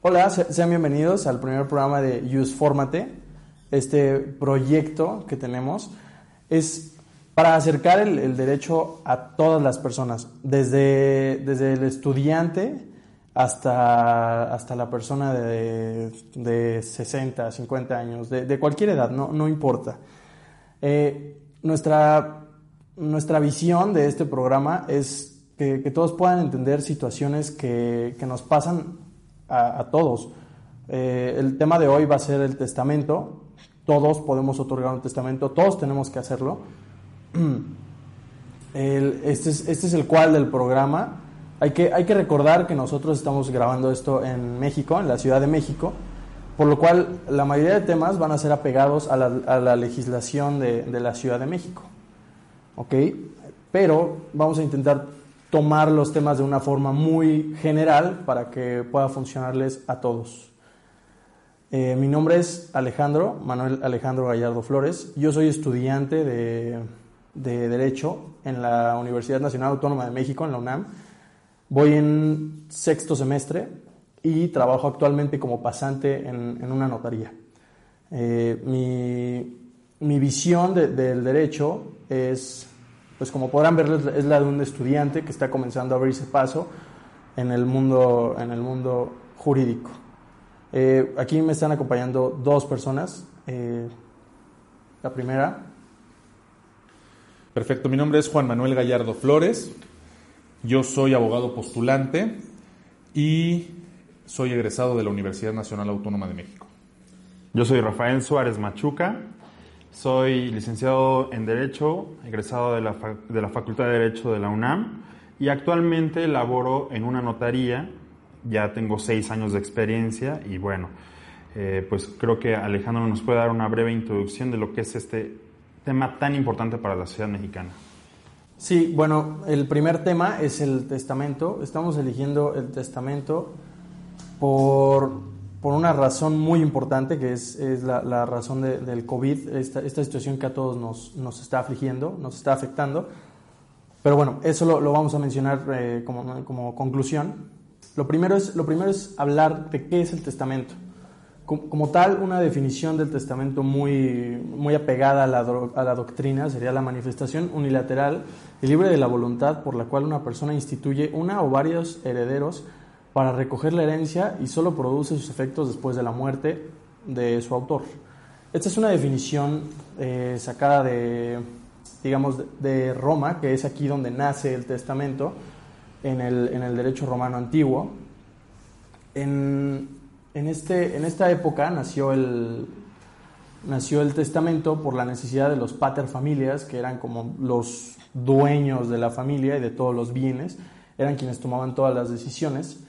Hola, sean bienvenidos al primer programa de Use Formate. Este proyecto que tenemos es para acercar el, derecho a todas las personas, desde, desde el estudiante hasta, hasta la persona de, de 60, 50 años, de, cualquier edad, no, no importa. Eh, nuestra, nuestra visión de este programa es que, todos puedan entender situaciones que, que nos pasan a, todos. Eh, el tema de hoy va a ser el testamento. Todos podemos otorgar un testamento, todos tenemos que hacerlo. este, es, este es el cual del programa. Hay que, hay que recordar que nosotros estamos grabando esto en México, en la Ciudad de México, por lo cual la mayoría de temas van a ser apegados a la, legislación de, de, la Ciudad de México. Pero vamos a intentar tomar los temas de una forma muy general para que pueda funcionarles a todos. Eh, mi nombre es Alejandro, Manuel Alejandro Gallardo Flores. Yo soy estudiante de, Derecho en la Universidad Nacional Autónoma de México, en la UNAM. Voy en sexto semestre y trabajo actualmente como pasante en, una notaría. Eh, mi, visión del derecho es pues como podrán ver es la de un estudiante que está comenzando a abrirse paso en el mundo, en el mundo jurídico. Eh, aquí me están acompañando dos personas. Eh, la primera. Perfecto, mi nombre es Juan Manuel Gallardo Flores. Yo soy abogado postulante y soy egresado de la Universidad Nacional Autónoma de México. Yo soy Rafael Suárez Machuca, soy licenciado en Derecho, egresado de la, de la Facultad de Derecho de la UNAM y actualmente laboro en una notaría. Ya tengo seis años de experiencia y bueno, eh, pues creo que Alejandro nos puede dar una breve introducción de lo que es este tema tan importante para la sociedad mexicana. Sí, bueno, el primer tema es el testamento. Estamos eligiendo el testamento por por una razón muy importante, que es, es la, razón del COVID, esta, esta, situación que a todos nos, nos, está afligiendo, nos está afectando. Pero bueno, eso lo, lo vamos a mencionar eh, como, como, conclusión. Lo primero, es, lo primero es hablar de qué es el testamento. Como, como tal, una definición del testamento muy, muy apegada a la, a la doctrina sería la manifestación unilateral y libre de la voluntad por la cual una persona instituye una o varios herederos para recoger la herencia y solo produce sus efectos después de la muerte de su autor. Esta es una definición eh, sacada de, digamos, de Roma, que es aquí donde nace el testamento en el, en el derecho romano antiguo. En, en, este, en esta época nació el, nació el testamento por la necesidad de los pater familias, que eran como los dueños de la familia y de todos los bienes, eran quienes tomaban todas las decisiones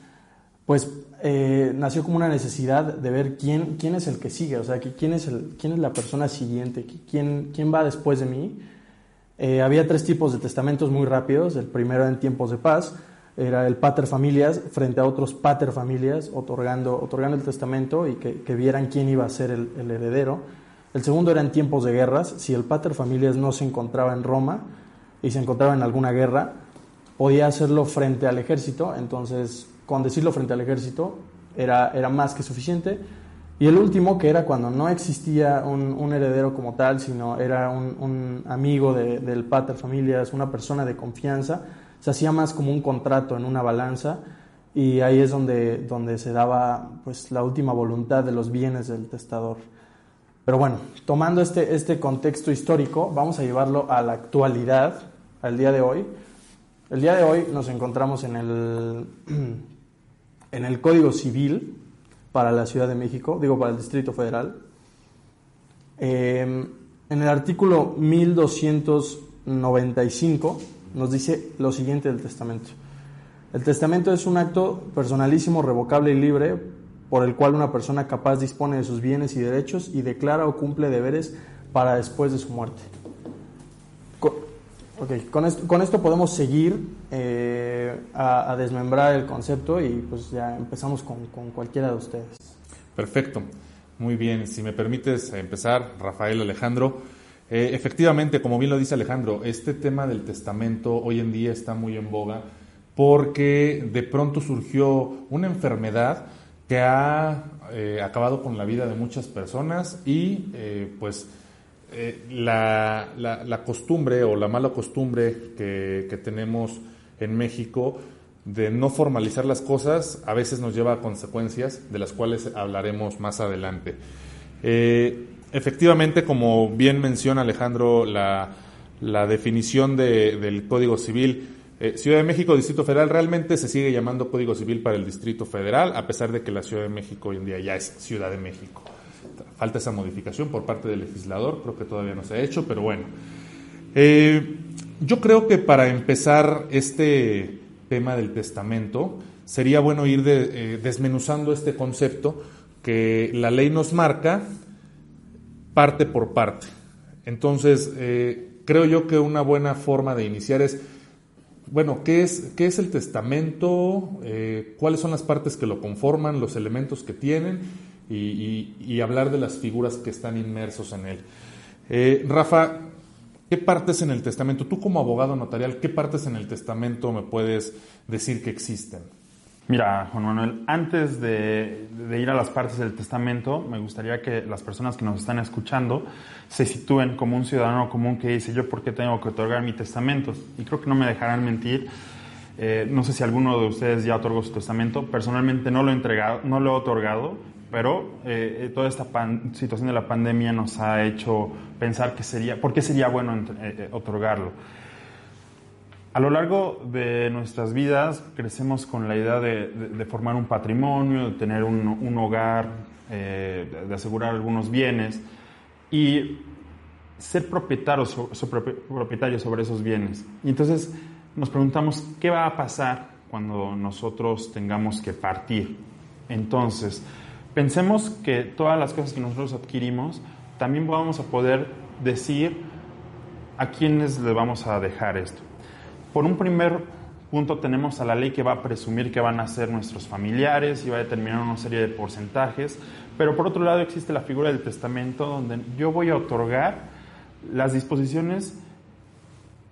pues eh, nació como una necesidad de ver quién, quién es el que sigue, o sea, quién es, quién es la persona siguiente, quién, quién va después de mí. Eh, había tres tipos de testamentos muy rápidos. El primero en tiempos de paz, era el pater familias frente a otros pater familias, otorgando, otorgando el testamento y que, que vieran quién iba a ser el, el, heredero. El segundo era en tiempos de guerras. Si el pater familias no se encontraba en Roma y se encontraba en alguna guerra, podía hacerlo frente al ejército, entonces con decirlo frente al ejército era, era más que suficiente. Y el último, que era cuando no existía un, heredero como tal, sino era un, amigo del pater familias, una persona de confianza, se hacía más como un contrato en una balanza y ahí es donde, donde se daba pues, la última voluntad de los bienes del testador. Pero bueno, tomando este, este contexto histórico, vamos a llevarlo a la actualidad, al día de hoy. El día de hoy nos encontramos en el en el Código Civil para la Ciudad de México, digo para el Distrito Federal, em, en el artículo 1295 nos dice lo siguiente del testamento. El testamento es un acto personalísimo, revocable y libre por el cual una persona capaz dispone de sus bienes y derechos y declara o cumple deberes para después de su muerte. Con esto, con esto podemos seguir eh, a, desmembrar el concepto y pues ya empezamos con, cualquiera de ustedes. Perfecto, muy bien. Si me permites empezar, Rafael Alejandro. Eh, efectivamente, como bien lo dice Alejandro, este tema del testamento hoy en día está muy en boga porque de pronto surgió una enfermedad que ha eh, acabado con la vida de muchas personas y eh, pues eh, la, la, costumbre o la mala costumbre que, que, tenemos en México de no formalizar las cosas a veces nos lleva a consecuencias de las cuales hablaremos más adelante. efectivamente, como bien menciona Alejandro, la, definición de, del Código Civil eh, Ciudad de México, Distrito Federal, realmente se sigue llamando Código Civil para el Distrito Federal, a pesar de que la Ciudad de México hoy en día ya es Ciudad de México. Falta esa modificación por parte del legislador, creo que todavía no se ha hecho, pero bueno. Eh, yo creo que para empezar este tema del testamento, sería bueno ir eh, desmenuzando este concepto que la ley nos marca parte por parte. Entonces, creo yo que una buena forma de iniciar es bueno, ¿qué es, qué es el testamento? Eh, ¿Cuáles son las partes que lo conforman, los elementos que tienen? Y, hablar de las figuras que están inmersos en él. Eh, Rafa, ¿qué partes en el testamento, tú como abogado notarial, qué partes en el testamento me puedes decir que existen? Mira, Juan Manuel, antes de, ir a las partes del testamento, me gustaría que las personas que nos están escuchando se sitúen como un ciudadano común que dice, yo por qué tengo que otorgar mi testamento. Y creo que no me dejarán mentir. Eh, no sé si alguno de ustedes ya otorgó su testamento. Personalmente no lo he entregado, no lo he otorgado, pero eh, toda esta situación de la pandemia nos ha hecho pensar que sería, ¿por qué sería bueno eh, otorgarlo? A lo largo de nuestras vidas crecemos con la idea de, formar un patrimonio, de tener un, hogar, eh, de asegurar algunos bienes y ser propietarios, propietarios sobre esos bienes. Y entonces nos preguntamos, ¿qué va a pasar cuando nosotros tengamos que partir? Entonces, pensemos que todas las cosas que nosotros adquirimos, también vamos a poder decir a quiénes le vamos a dejar esto. Por un primer punto tenemos a la ley que va a presumir que van a ser nuestros familiares y va a determinar una serie de porcentajes, pero por otro lado existe la figura del testamento donde yo voy a otorgar las disposiciones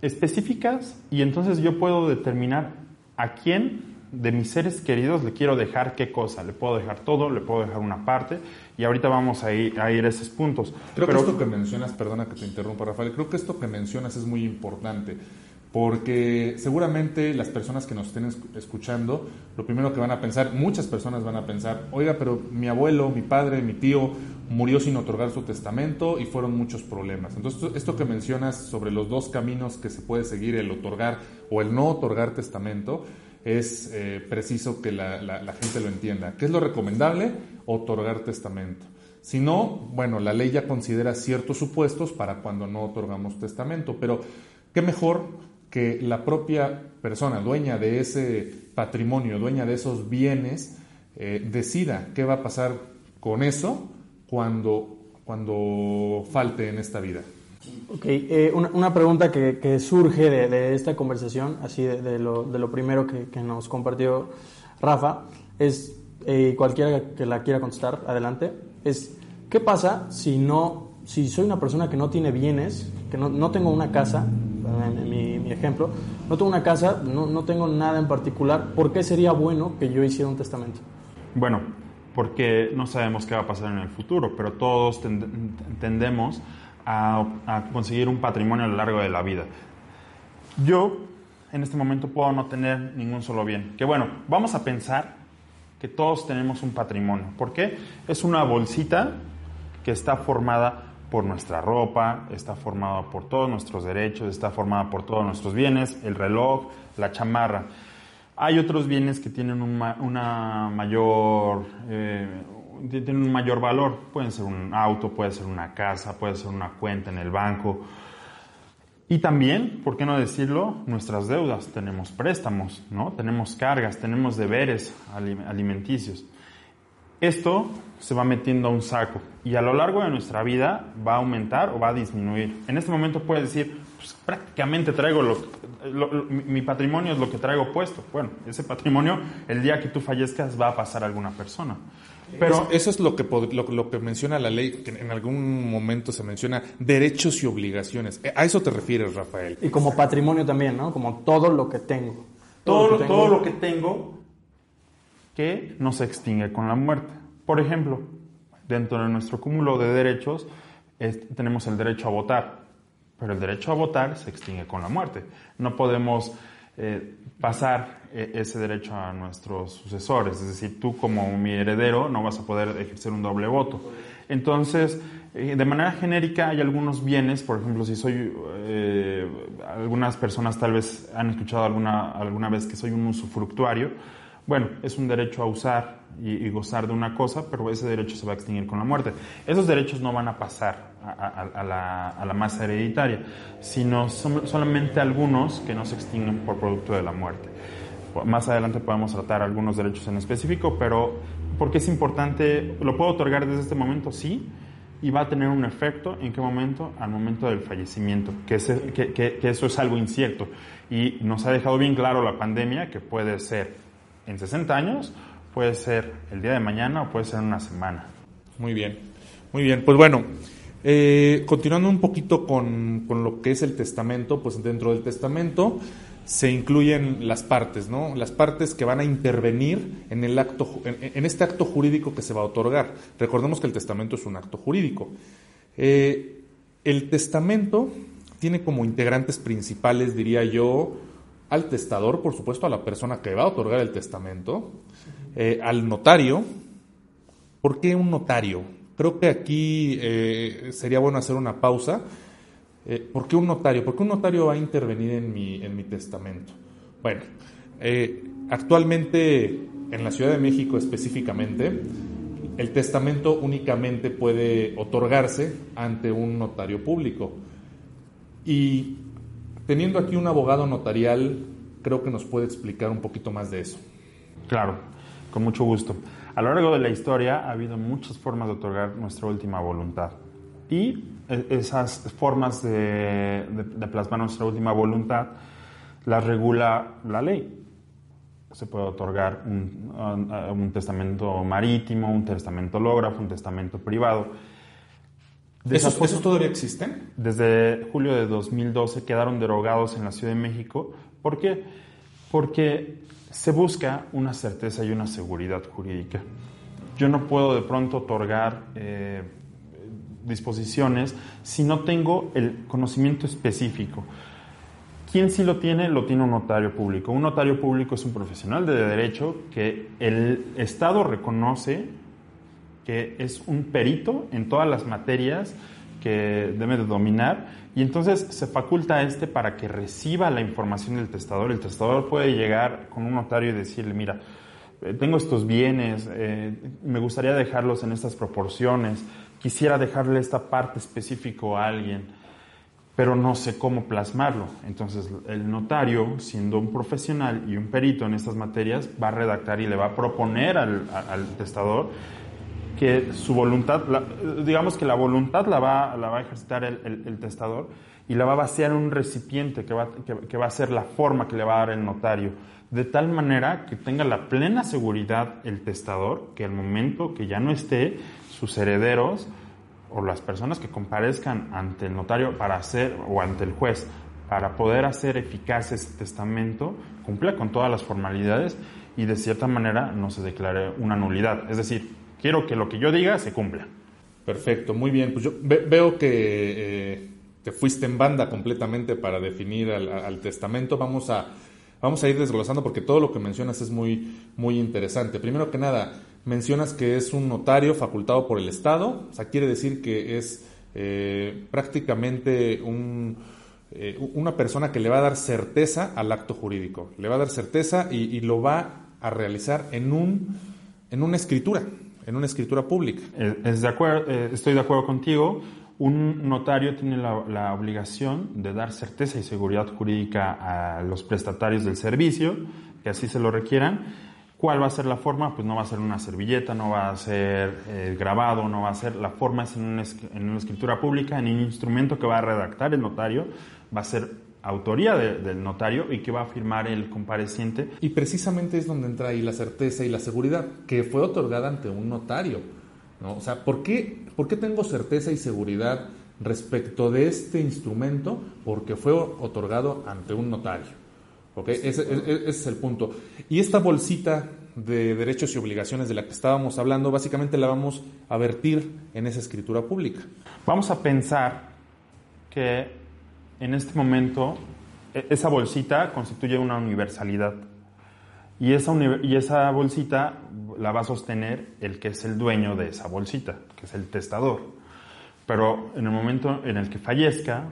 específicas y entonces yo puedo determinar a quién de mis seres queridos le quiero dejar qué cosa. Le puedo dejar todo, le puedo dejar una parte y ahorita vamos a ir a, ir a esos puntos. Creo que esto que mencionas, perdona que te interrumpa Rafael, creo que esto que mencionas es muy importante porque seguramente las personas que nos estén escuchando, lo primero que van a pensar, muchas personas van a pensar, oiga, pero mi abuelo, mi padre, mi tío murió sin otorgar su testamento y fueron muchos problemas. Entonces, esto que mencionas sobre los dos caminos que se puede seguir, el otorgar o el no otorgar testamento, es eh, preciso que la, gente lo entienda. ¿Qué es lo recomendable? Otorgar testamento. Si no, bueno, la ley ya considera ciertos supuestos para cuando no otorgamos testamento, pero qué mejor que la propia persona dueña de ese patrimonio, dueña de esos bienes, eh, decida qué va a pasar con eso cuando, cuando falte en esta vida. Ok, eh, una, pregunta que, surge de, esta conversación, así de, lo, de lo, primero que, nos compartió Rafa, es, eh, cualquiera que la quiera contestar, adelante, es, ¿qué pasa si no, si soy una persona que no tiene bienes, que no, no tengo una casa, en mi, ejemplo, no tengo una casa, no, no, tengo nada en particular, ¿por qué sería bueno que yo hiciera un testamento? Bueno, porque no sabemos qué va a pasar en el futuro, pero todos tendemos a, conseguir un patrimonio a lo largo de la vida. Yo en este momento puedo no tener ningún solo bien. Que bueno, vamos a pensar que todos tenemos un patrimonio. ¿Por qué? Es una bolsita que está formada por nuestra ropa, está formada por todos nuestros derechos, está formada por todos nuestros bienes, el reloj, la chamarra. Hay otros bienes que tienen un, una mayor, eh, tienen un mayor valor. Pueden ser un auto, puede ser una casa, puede ser una cuenta en el banco. Y también, ¿por qué no decirlo? Nuestras deudas. Tenemos préstamos, ¿no? Tenemos cargas, tenemos deberes alimenticios. Esto se va metiendo a un saco y a lo largo de nuestra vida va a aumentar o va a disminuir. En este momento puedes decir, pues, prácticamente traigo lo, mi patrimonio es lo que traigo puesto. Bueno, ese patrimonio el día que tú fallezcas va a pasar a alguna persona. Pero eso es lo que, lo, que menciona la ley, que en algún momento se menciona derechos y obligaciones. A eso te refieres, Rafael. Y como patrimonio también, ¿no? Como todo lo que tengo. Todo, todo, lo, que tengo que no se extingue con la muerte. Por ejemplo, dentro de nuestro cúmulo de derechos tenemos el derecho a votar, pero el derecho a votar se extingue con la muerte. No podemos eh, pasar eh, ese derecho a nuestros sucesores, es decir, tú como mi heredero no vas a poder ejercer un doble voto. Entonces, eh, de manera genérica hay algunos bienes, por ejemplo, si soy, algunas personas tal vez han escuchado alguna, alguna vez que soy un usufructuario, bueno, es un derecho a usar y, gozar de una cosa, pero ese derecho se va a extinguir con la muerte. Esos derechos no van a pasar a, la, masa hereditaria, sino solamente algunos que no se extinguen por producto de la muerte. Más adelante podemos tratar algunos derechos en específico, pero porque es importante, ¿lo puedo otorgar desde este momento? Sí, y va a tener un efecto en qué momento? Al momento del fallecimiento, que, eso es algo incierto. Y nos ha dejado bien claro la pandemia que puede ser en 60 años, puede ser el día de mañana o puede ser una semana. Muy bien, muy bien. Pues bueno, eh, continuando un poquito con, con, lo que es el testamento, pues dentro del testamento se incluyen las partes, ¿no? Las partes que van a intervenir en, el acto, en, este acto jurídico que se va a otorgar. Recordemos que el testamento es un acto jurídico. Eh, el testamento tiene como integrantes principales, diría yo, al testador, por supuesto, a la persona que va a otorgar el testamento, eh, al notario. ¿Por qué un notario? Creo que aquí eh, sería bueno hacer una pausa. Eh, ¿Por qué un notario? ¿Por qué un notario va a intervenir en mi, en mi testamento? Bueno, actualmente en la Ciudad de México específicamente, el testamento únicamente puede otorgarse ante un notario público. Y Teniendo aquí un abogado notarial, creo que nos puede explicar un poquito más de eso. Claro, con mucho gusto. A lo largo de la historia ha habido muchas formas de otorgar nuestra última voluntad. Y e, esas formas de, plasmar nuestra última voluntad las regula la ley. Se puede otorgar un, un testamento marítimo, un testamento hológrafo, un testamento privado ¿Esos, todavía existen? Desde julio de 2012 quedaron derogados en la Ciudad de México. ¿Por qué? Porque se busca una certeza y una seguridad jurídica. Yo no puedo de pronto otorgar eh, disposiciones si no tengo el conocimiento específico. ¿Quién sí lo tiene? Lo tiene un notario público. Un notario público es un profesional de derecho que el Estado reconoce que es un perito en todas las materias que debe de dominar y entonces se faculta a este para que reciba la información del testador. El testador puede llegar con un notario y decirle, mira, eh, tengo estos bienes, eh, me gustaría dejarlos en estas proporciones, quisiera dejarle esta parte específica a alguien, pero no sé cómo plasmarlo. Entonces el notario, siendo un profesional y un perito en estas materias, va a redactar y le va a proponer al testador que su voluntad, digamos que la voluntad la va, la va a ejercitar el, testador y la va a vaciar en un recipiente que va, que, va a ser la forma que le va a dar el notario, de tal manera que tenga la plena seguridad el testador que al momento que ya no esté, sus herederos o las personas que comparezcan ante el notario para hacer, o ante el juez, para poder hacer eficaz ese testamento, cumpla con todas las formalidades y de cierta manera no se declare una nulidad. Es decir, Quiero que lo que yo diga se cumpla. Perfecto, muy bien. Pues yo veo que eh, te fuiste en banda completamente para definir al, testamento. Vamos a, vamos a ir desglosando porque todo lo que mencionas es muy, muy interesante. Primero que nada, mencionas que es un notario facultado por el Estado. O sea, quiere decir que es eh, prácticamente un, eh, una persona que le va a dar certeza al acto jurídico. Le va a dar certeza y, y lo va a realizar en, un, en una escritura en una escritura pública. Acuerdo, eh, estoy de acuerdo contigo. Un notario tiene la, obligación de dar certeza y seguridad jurídica a los prestatarios del servicio, que así se lo requieran. ¿Cuál va a ser la forma? Pues no va a ser una servilleta, no va a ser eh, grabado, no va a ser. La forma es en una, en una escritura pública, en un instrumento que va a redactar el notario, va a ser autoría del notario y que va a firmar el compareciente. Y precisamente es donde entra ahí la certeza y la seguridad, que fue otorgada ante un notario. ¿no? O sea, ¿por qué, ¿por qué tengo certeza y seguridad respecto de este instrumento? Porque fue otorgado ante un notario. ¿ok? Ese, ese es el punto. Y esta bolsita de derechos y obligaciones de la que estábamos hablando, básicamente la vamos a vertir en esa escritura pública. Vamos a pensar que en este momento e, esa bolsita constituye una universalidad. Y esa, bolsita la va a sostener el que es el dueño de esa bolsita, que es el testador. Pero en el momento en el que fallezca,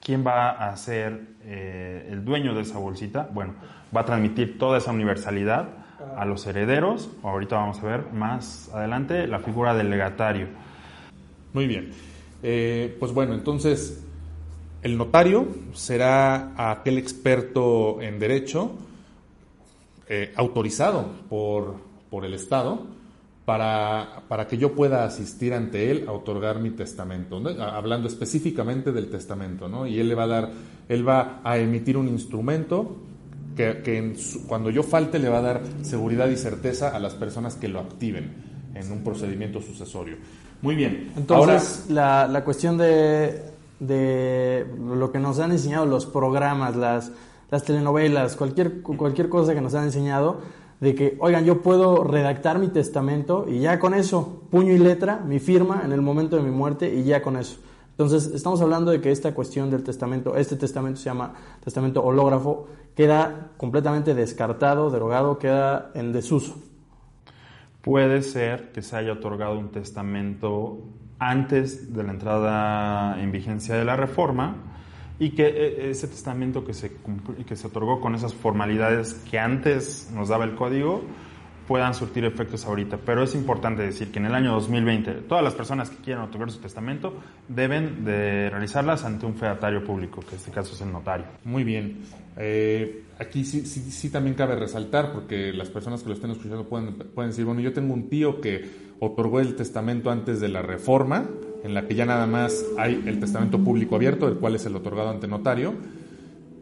¿quién va a ser eh, el dueño de esa bolsita? Bueno, va a transmitir toda esa universalidad a los herederos. Ahorita vamos a ver más adelante la figura del legatario. Muy bien. Eh, pues bueno, entonces el notario será aquel experto en derecho eh, autorizado por, por, el Estado para, para, que yo pueda asistir ante él a otorgar mi testamento, hablando específicamente del testamento, ¿no? Y él le va a dar, él va a emitir un instrumento que, que cuando yo falte le va a dar seguridad y certeza a las personas que lo activen en un procedimiento sucesorio. Muy bien. Entonces, la, la cuestión de de lo que nos han enseñado los programas, las, las telenovelas, cualquier, cualquier cosa que nos han enseñado, de que, oigan, yo puedo redactar mi testamento y ya con eso, puño y letra, mi firma en el momento de mi muerte y ya con eso. Entonces, estamos hablando de que esta cuestión del testamento, este testamento se llama testamento hológrafo, queda completamente descartado, derogado, queda en desuso. Puede ser que se haya otorgado un testamento antes de la entrada en vigencia de la reforma y que eh, ese testamento que se, que se otorgó con esas formalidades que antes nos daba el código puedan surtir efectos ahorita. Pero es importante decir que en el año 2020 todas las personas que quieran otorgar su testamento deben de realizarlas ante un fedatario público, que en este caso es el notario. Muy bien. Eh, aquí sí, sí, sí, también cabe resaltar, porque las personas que lo estén escuchando pueden, pueden decir, bueno, yo tengo un tío que otorgó el testamento antes de la reforma, en la que ya nada más hay el testamento público abierto, el cual es el otorgado ante notario.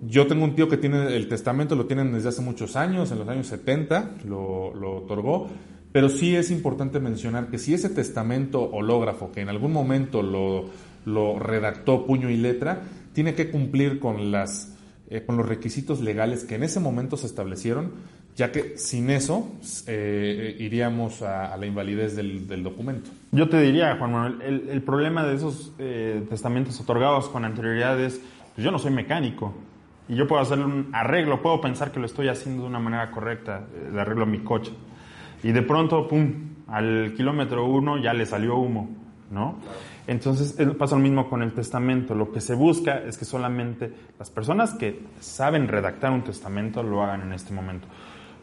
Yo tengo un tío que tiene el testamento, lo tienen desde hace muchos años, en los años 70 lo, lo otorgó, pero sí es importante mencionar que si ese testamento hológrafo, que en algún momento lo, lo redactó puño y letra, tiene que cumplir con, las, eh, con los requisitos legales que en ese momento se establecieron, ya que sin eso eh, iríamos a, la invalidez del, del, documento. Yo te diría, Juan Manuel, el, el problema de esos eh, testamentos otorgados con anterioridad es, pues yo no soy mecánico, y yo puedo hacer un arreglo, puedo pensar que lo estoy haciendo de una manera correcta, eh, le arreglo mi coche. Y de pronto, pum, al kilómetro uno ya le salió humo, ¿no? Entonces pasa lo mismo con el testamento. Lo que se busca es que solamente las personas que saben redactar un testamento lo hagan en este momento.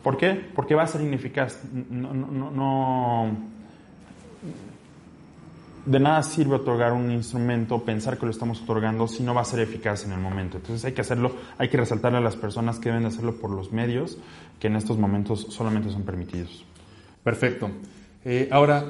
¿Por qué? Porque va a ser ineficaz. no, de nada sirve otorgar un instrumento, pensar que lo estamos otorgando, si no va a ser eficaz en el momento. Entonces hay que hacerlo, hay que resaltarle a las personas que deben hacerlo por los medios que en estos momentos solamente son permitidos. Perfecto. Eh, ahora,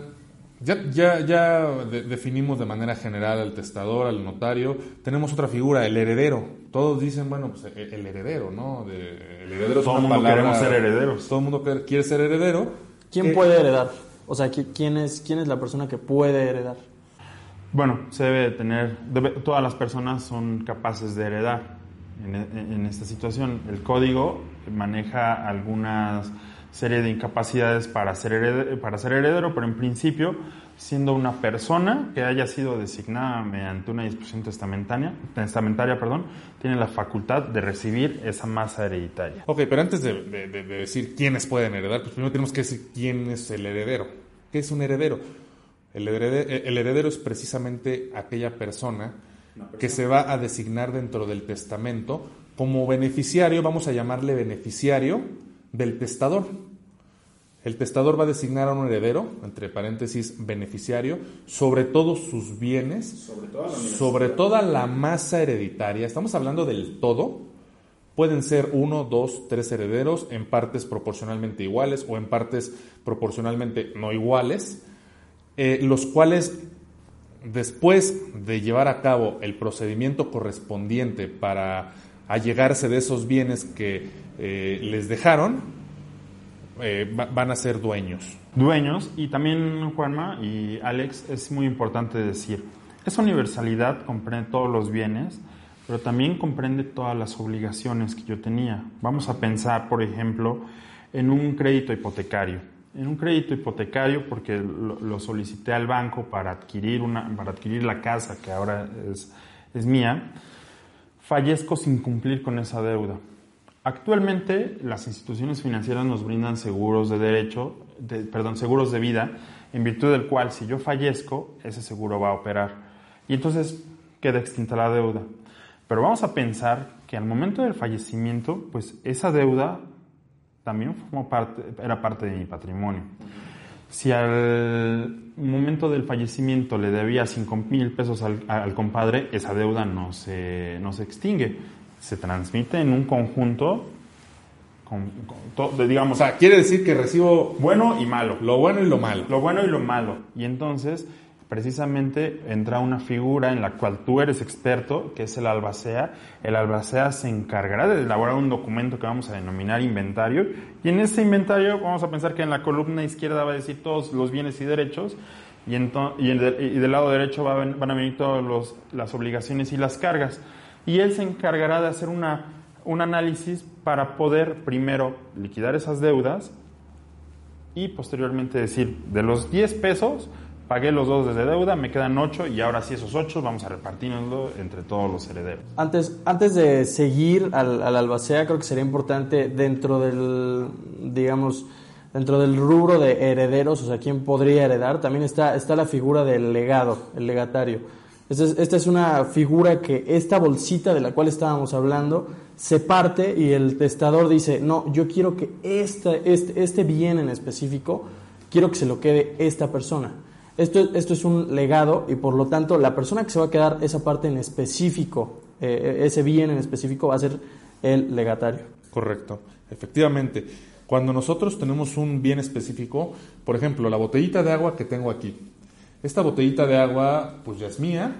ya, ya, ya definimos de manera general al testador, al notario. Tenemos otra figura, el heredero. Todos dicen, bueno, pues e, el heredero, ¿no? el heredero todo el mundo queremos ser herederos. Todo el mundo quiere ser heredero. ¿Quién puede heredar? O sea, ¿quién es, ¿quién es la persona que puede heredar? Bueno, se debe tener, todas las personas son capaces de heredar en, esta situación. El código maneja algunas serie de incapacidades para ser, heredero, para ser heredero, pero en principio, siendo una persona que haya sido designada mediante una disposición testamentaria, testamentaria perdón, tiene la facultad de recibir esa masa hereditaria. Ok, pero antes de, de decir quiénes pueden heredar, pues primero tenemos que decir quién es el heredero. ¿Qué es un heredero? El heredero, es precisamente aquella persona, que se va a designar dentro del testamento como beneficiario, vamos a llamarle beneficiario del testador. El testador va a designar a un heredero, entre paréntesis, beneficiario, sobre todos sus bienes, sobre toda, sobre toda la masa hereditaria. Estamos hablando del todo. Pueden ser uno, dos, tres herederos en partes proporcionalmente iguales o en partes proporcionalmente no iguales eh, los cuales después de llevar a cabo el procedimiento correspondiente para allegarse de esos bienes que eh, les dejaron, eh, van a ser dueños. Dueños, y también Juanma y Alex, es muy importante decir, esa universalidad comprende todos los bienes, pero también comprende todas las obligaciones que yo tenía. Vamos a pensar, por ejemplo, en un crédito hipotecario. En un crédito hipotecario porque lo, solicité al banco para adquirir, una, para adquirir la casa que ahora es, es mía, fallezco sin cumplir con esa deuda. Actualmente las instituciones financieras nos brindan seguros de derecho, perdón, seguros de vida, en virtud del cual si yo fallezco, ese seguro va a operar. Y entonces queda extinta la deuda. Pero vamos a pensar que al momento del fallecimiento, pues esa deuda también formó parte, era parte de mi patrimonio. Si al momento del fallecimiento le debía 5 mil pesos al, compadre, esa deuda no se, no se extingue, se transmite en un conjunto con, digamos... O sea, quiere decir que recibo... Bueno y malo. Lo bueno y lo malo. Lo bueno y lo malo. Y entonces precisamente entra una figura en la cual tú eres experto, que es el albacea. El albacea se encargará de elaborar un documento que vamos a denominar inventario. Y en ese inventario vamos a pensar que en la columna izquierda va a decir todos los bienes y derechos. Y, y, del lado derecho van a venir todas las obligaciones y las cargas. Y él se encargará de hacer una, un análisis para poder primero liquidar esas deudas y posteriormente decir, de los 10 pesos, Pagué los dos desde deuda, me quedan ocho y ahora sí esos ocho vamos a repartirlo entre todos los herederos. Antes, antes de seguir al, al albacea, creo que sería importante dentro del, digamos, dentro del rubro de herederos, o sea, quién podría heredar, también está, está la figura del legado, el legatario. Esta es, esta es una figura que esta bolsita de la cual estábamos hablando se parte y el testador dice, no, yo quiero que este, este, bien en específico, quiero que se lo quede esta persona. Esto, esto es un legado y por lo tanto la persona que se va a quedar esa parte en específico, eh, ese bien en específico va a ser el legatario. Correcto, efectivamente. Cuando nosotros tenemos un bien específico, por ejemplo, la botellita de agua que tengo aquí. Esta botellita de agua pues ya es mía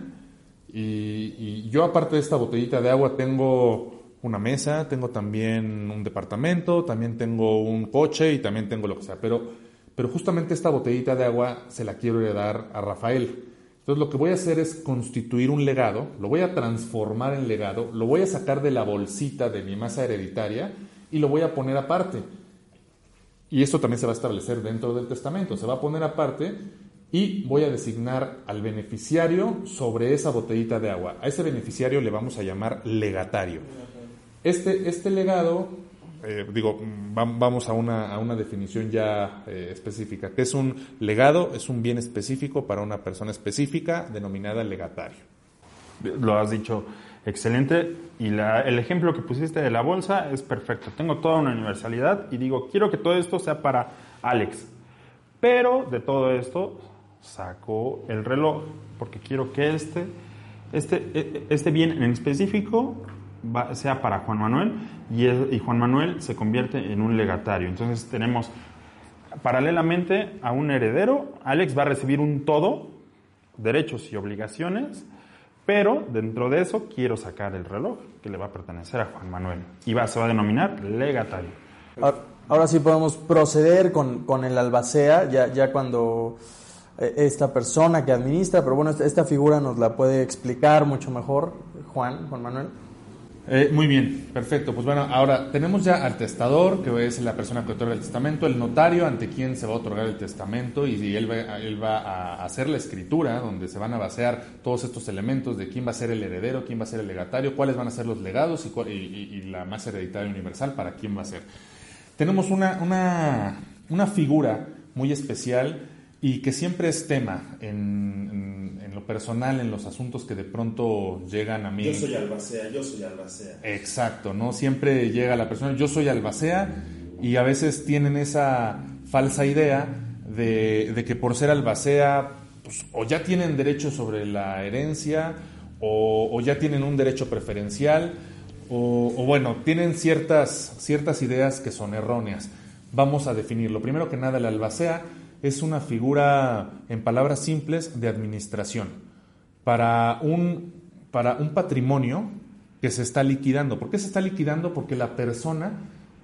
y, yo aparte de esta botellita de agua tengo una mesa, tengo también un departamento, también tengo un coche y también tengo lo que sea. Pero pero justamente esta botellita de agua se la quiero heredar a Rafael. Entonces lo que voy a hacer es constituir un legado, lo voy a transformar en legado, lo voy a sacar de la bolsita de mi masa hereditaria y lo voy a poner aparte. Y esto también se va a establecer dentro del testamento, se va a poner aparte y voy a designar al beneficiario sobre esa botellita de agua. A ese beneficiario le vamos a llamar legatario. Este, este legado eh, digo, vamos a una, a una definición ya eh, específica. ¿Qué es un legado? Es un bien específico para una persona específica denominada legatario. Lo has dicho excelente y el ejemplo que pusiste de la bolsa es perfecto. Tengo toda una universalidad y digo, quiero que todo esto sea para Alex. Pero de todo esto saco el reloj porque quiero que este, este, e, este bien en específico sea para Juan Manuel y, Juan Manuel se convierte en un legatario. Entonces tenemos paralelamente a un heredero, Alex va a recibir un todo, derechos y obligaciones, pero dentro de eso quiero sacar el reloj que le va a pertenecer a Juan Manuel y va, se va a denominar legatario. Ahora, sí podemos proceder con, con el albacea, ya, ya cuando esta persona que administra, pero bueno, esta figura nos la puede explicar mucho mejor Juan, Juan Manuel. Eh, muy bien, perfecto. Pues bueno, ahora tenemos ya al testador, que es la persona que otorga el testamento, el notario ante quien se va a otorgar el testamento y, él, va, él va a hacer la escritura donde se van a basear todos estos elementos de quién va a ser el heredero, quién va a ser el legatario, cuáles van a ser los legados y, la más hereditaria universal para quién va a ser. Tenemos una, una, una figura muy especial y que siempre es tema en, en, lo personal, en los asuntos que de pronto llegan a mí. Yo soy albacea, yo soy albacea. Exacto, ¿no? Siempre llega la persona, yo soy albacea, y a veces tienen esa falsa idea de, de que por ser albacea, pues, o ya tienen derecho sobre la herencia, o, o ya tienen un derecho preferencial, o, o bueno, tienen ciertas, ciertas ideas que son erróneas. Vamos a definirlo. Primero que nada, el albacea es una figura, en palabras simples, de administración para un, para un patrimonio que se está liquidando. ¿Por qué se está liquidando? Porque la persona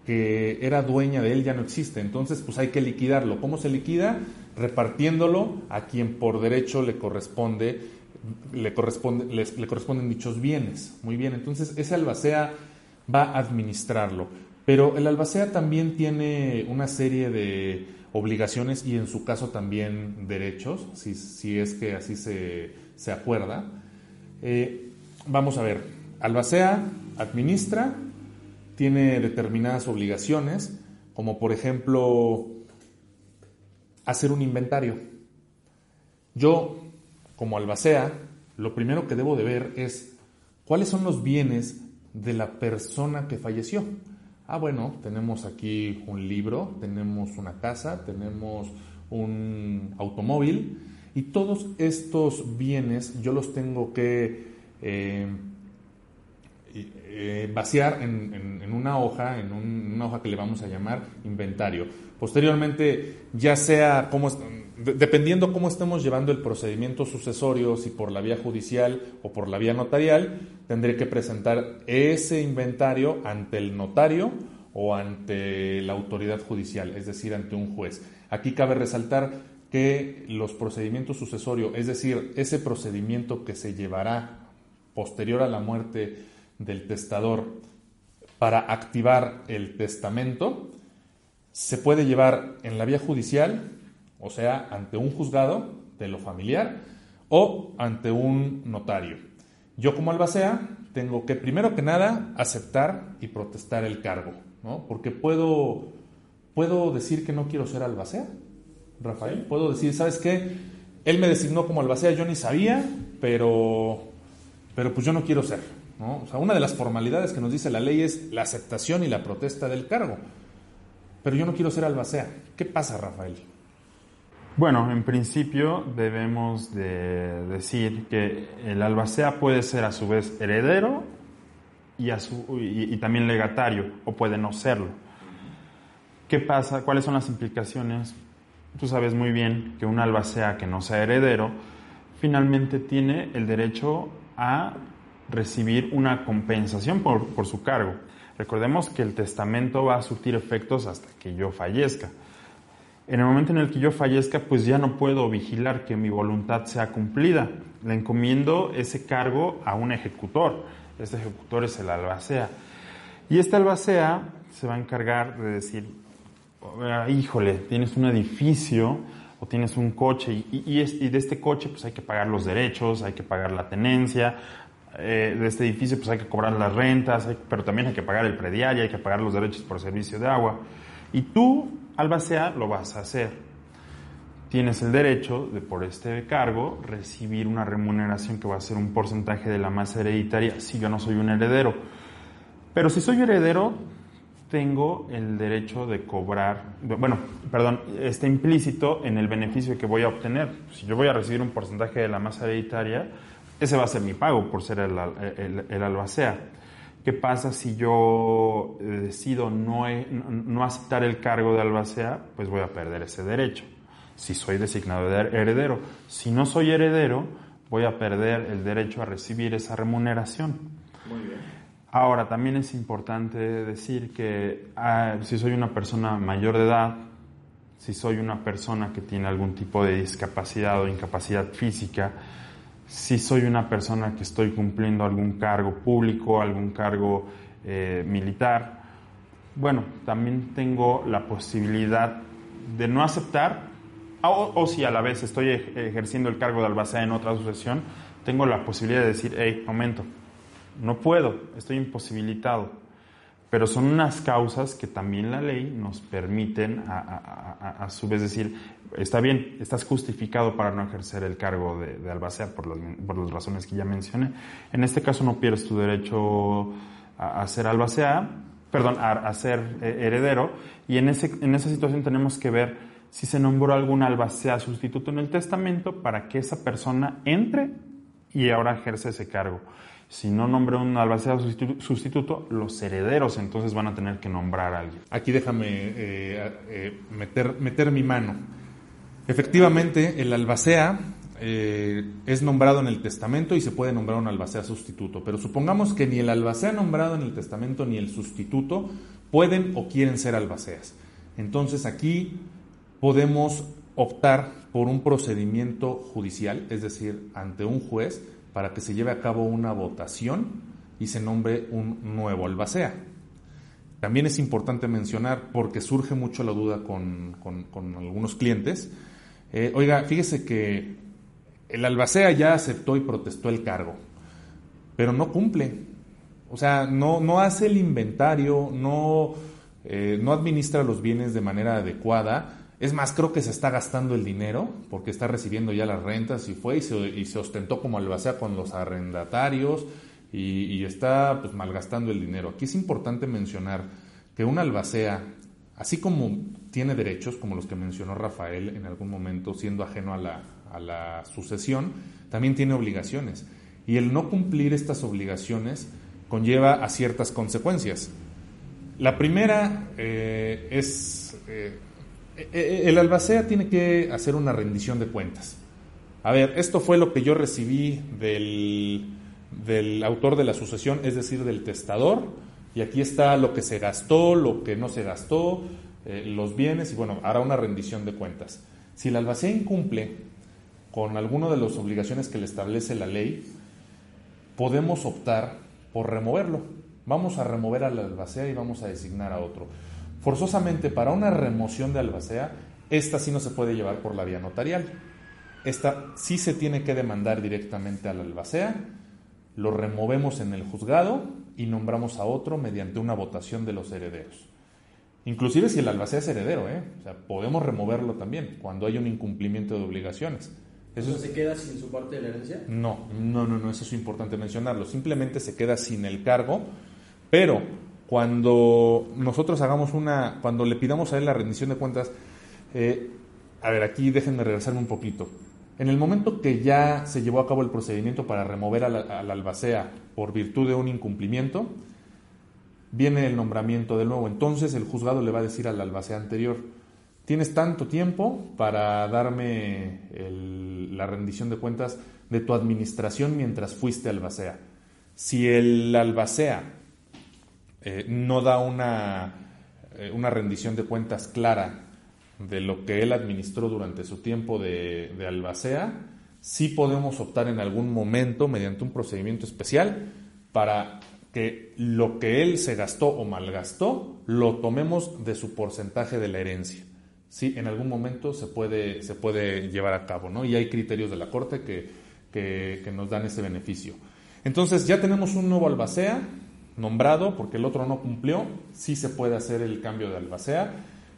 que era dueña de él ya no existe. Entonces, pues hay que liquidarlo. ¿Cómo se liquida? Repartiéndolo a quien por derecho le corresponde, le, corresponde, le corresponden dichos bienes. Muy bien, entonces ese albacea va a administrarlo. Pero el albacea también tiene una serie de obligaciones y en su caso también derechos, si, si es que así se, se acuerda. Eh, vamos a ver, albacea administra, tiene determinadas obligaciones, como por ejemplo hacer un inventario. Yo, como albacea, lo primero que debo de ver es cuáles son los bienes de la persona que falleció. Ah, bueno, tenemos aquí un libro, tenemos una casa, tenemos un automóvil y todos estos bienes yo los tengo que eh, eh, vaciar en, una hoja, en una hoja que le vamos a llamar inventario. Posteriormente, ya sea como, dependiendo cómo estemos llevando el procedimiento sucesorio, si por la vía judicial o por la vía notarial, tendré que presentar ese inventario ante el notario o ante la autoridad judicial, es decir, ante un juez. Aquí cabe resaltar que los procedimientos sucesorios, es decir, ese procedimiento que se llevará posterior a la muerte del testador para activar el testamento se puede llevar en la vía judicial, o sea, ante un juzgado de lo familiar o ante un notario. Yo como albacea tengo que primero que nada aceptar y protestar el cargo, ¿no? Porque puedo, puedo decir que no quiero ser albacea, Rafael. Puedo decir, ¿sabes qué? Él me designó como albacea, yo ni sabía, pero, pero pues yo no quiero ser. O sea, una de las formalidades que nos dice la ley es la aceptación y la protesta del cargo. Pero yo no quiero ser albacea. ¿Qué pasa, Rafael? Bueno, en principio debemos de decir que el albacea puede ser a su vez heredero y, a su, y, también legatario, o puede no serlo. ¿Qué pasa? ¿Cuáles son las implicaciones? Tú sabes muy bien que un albacea que no sea heredero finalmente tiene el derecho a recibir una compensación por, por su cargo. Recordemos que el testamento va a surtir efectos hasta que yo fallezca. En el momento en el que yo fallezca, pues ya no puedo vigilar que mi voluntad sea cumplida. Le encomiendo ese cargo a un ejecutor. Este ejecutor es el albacea. Y este albacea se va a encargar de decir, híjole, tienes un edificio o tienes un coche y, y, y, de este coche pues hay que pagar los derechos, hay que pagar la tenencia, eh, de este edificio pues hay que cobrar las rentas, pero también hay que pagar el predial y hay que pagar los derechos por servicio de agua. Y tú, albacea, lo vas a hacer. Tienes el derecho de por este cargo recibir una remuneración que va a ser un porcentaje de la masa hereditaria si yo no soy un heredero. Pero si soy heredero, tengo el derecho de cobrar, bueno, perdón, está implícito en el beneficio que voy a obtener. Si yo voy a recibir un porcentaje de la masa hereditaria, ese va a ser mi pago por ser el, albacea. ¿Qué pasa si yo eh, decido no, no aceptar el cargo de albacea? Pues voy a perder ese derecho. Si soy designado de heredero. Si no soy heredero, voy a perder el derecho a recibir esa remuneración. Muy bien. Ahora, también es importante decir que ah, si soy una persona mayor de edad, si soy una persona que tiene algún tipo de discapacidad o incapacidad física, si soy una persona que estoy cumpliendo algún cargo público, algún cargo eh, militar, bueno, también tengo la posibilidad de no aceptar, o, si a la vez estoy ejerciendo el cargo de albacea en otra sucesión, tengo la posibilidad de decir, hey, momento, no puedo, estoy imposibilitado. Pero son unas causas que también la ley nos permiten a, su vez decir, está bien, estás justificado para no ejercer el cargo de, albacea por, las razones que ya mencioné. En este caso no pierdes tu derecho a, ser albacea, perdón, a, ser eh, heredero, y en, ese, en esa situación tenemos que ver si se nombró algún albacea sustituto en el testamento para que esa persona entre y ahora ejerce ese cargo. Si no nombra un albacea sustituto, los herederos entonces van a tener que nombrar a alguien. Aquí déjame eh, eh, meter, meter mi mano. Efectivamente, el albacea eh, es nombrado en el testamento y se puede nombrar un albacea sustituto, pero supongamos que ni el albacea nombrado en el testamento ni el sustituto pueden o quieren ser albaceas. Entonces aquí podemos optar por un procedimiento judicial, es decir, ante un juez, para que se lleve a cabo una votación y se nombre un nuevo albacea. también es importante mencionar, porque surge mucho la duda con, algunos clientes. Eh, oiga, fíjese que el albacea ya aceptó y protestó el cargo, pero no cumple. O sea, no, no hace el inventario, no, eh, no administra los bienes de manera adecuada. Es más, creo que se está gastando el dinero porque está recibiendo ya las rentas y fue y se, ostentó como albacea con los arrendatarios y, está pues, malgastando el dinero. Aquí es importante mencionar que un albacea, así como tiene derechos, como los que mencionó Rafael en algún momento, siendo ajeno a la, sucesión, también tiene obligaciones. Y el no cumplir estas obligaciones conlleva a ciertas consecuencias. La primera eh, es, eh, el albacea tiene que hacer una rendición de cuentas. A ver, esto fue lo que yo recibí del, del autor de la sucesión, es decir, del testador, y aquí está lo que se gastó, lo que no se gastó, eh, los bienes, y bueno, hará una rendición de cuentas. Si el albacea incumple con alguna de las obligaciones que le establece la ley, podemos optar por removerlo. Vamos a remover al albacea y vamos a designar a otro. Forzosamente, para una remoción de albacea, esta sí no se puede llevar por la vía notarial. Esta sí se tiene que demandar directamente al albacea lo removemos en el juzgado y nombramos a otro mediante una votación de los herederos. Inclusive si el albacea es heredero, ¿eh? o sea, podemos removerlo también cuando hay un incumplimiento de obligaciones. ¿Eso se queda sin su parte de la herencia? No, no, no, no, eso es importante mencionarlo. Simplemente se queda sin el cargo, pero cuando nosotros hagamos una, cuando le pidamos a él la rendición de cuentas, eh, a ver, aquí déjenme regresarme un poquito. En el momento que ya se llevó a cabo el procedimiento para remover al, albacea por virtud de un incumplimiento, viene el nombramiento de nuevo. Entonces el juzgado le va a decir al albacea anterior, tienes tanto tiempo para darme la rendición de cuentas de tu administración mientras fuiste albacea. Si el albacea eh, no da una, eh, una rendición de cuentas clara de lo que él administró durante su tiempo de, albacea, sí podemos optar en algún momento, mediante un procedimiento especial, para que lo que él se gastó o malgastó lo tomemos de su porcentaje de la herencia. Sí, en algún momento se puede, se puede llevar a cabo, ¿no? Y hay criterios de la Corte que, que nos dan ese beneficio. Entonces, ya tenemos un nuevo albacea nombrado, porque el otro no cumplió, sí se puede hacer el cambio de albacea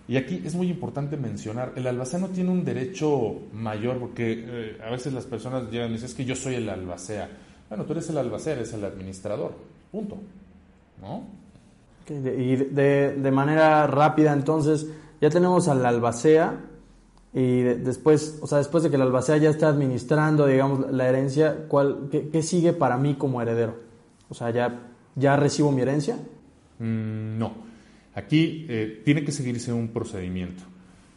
y aquí es muy importante mencionar, el albacea no tiene un derecho mayor, porque eh, a veces las personas llegan y dicen, es que yo soy el albacea. Bueno, tú eres el albacea, eres el administrador, punto. ¿No? y de, de, manera rápida, entonces, ya tenemos al albacea y después, o sea, después de que el albacea ya está administrando, digamos, la herencia, ¿cuál, qué, sigue para mí como heredero? O sea, ¿ya, ya recibo mi herencia? Mm, no. Aquí eh, tiene que seguirse un procedimiento.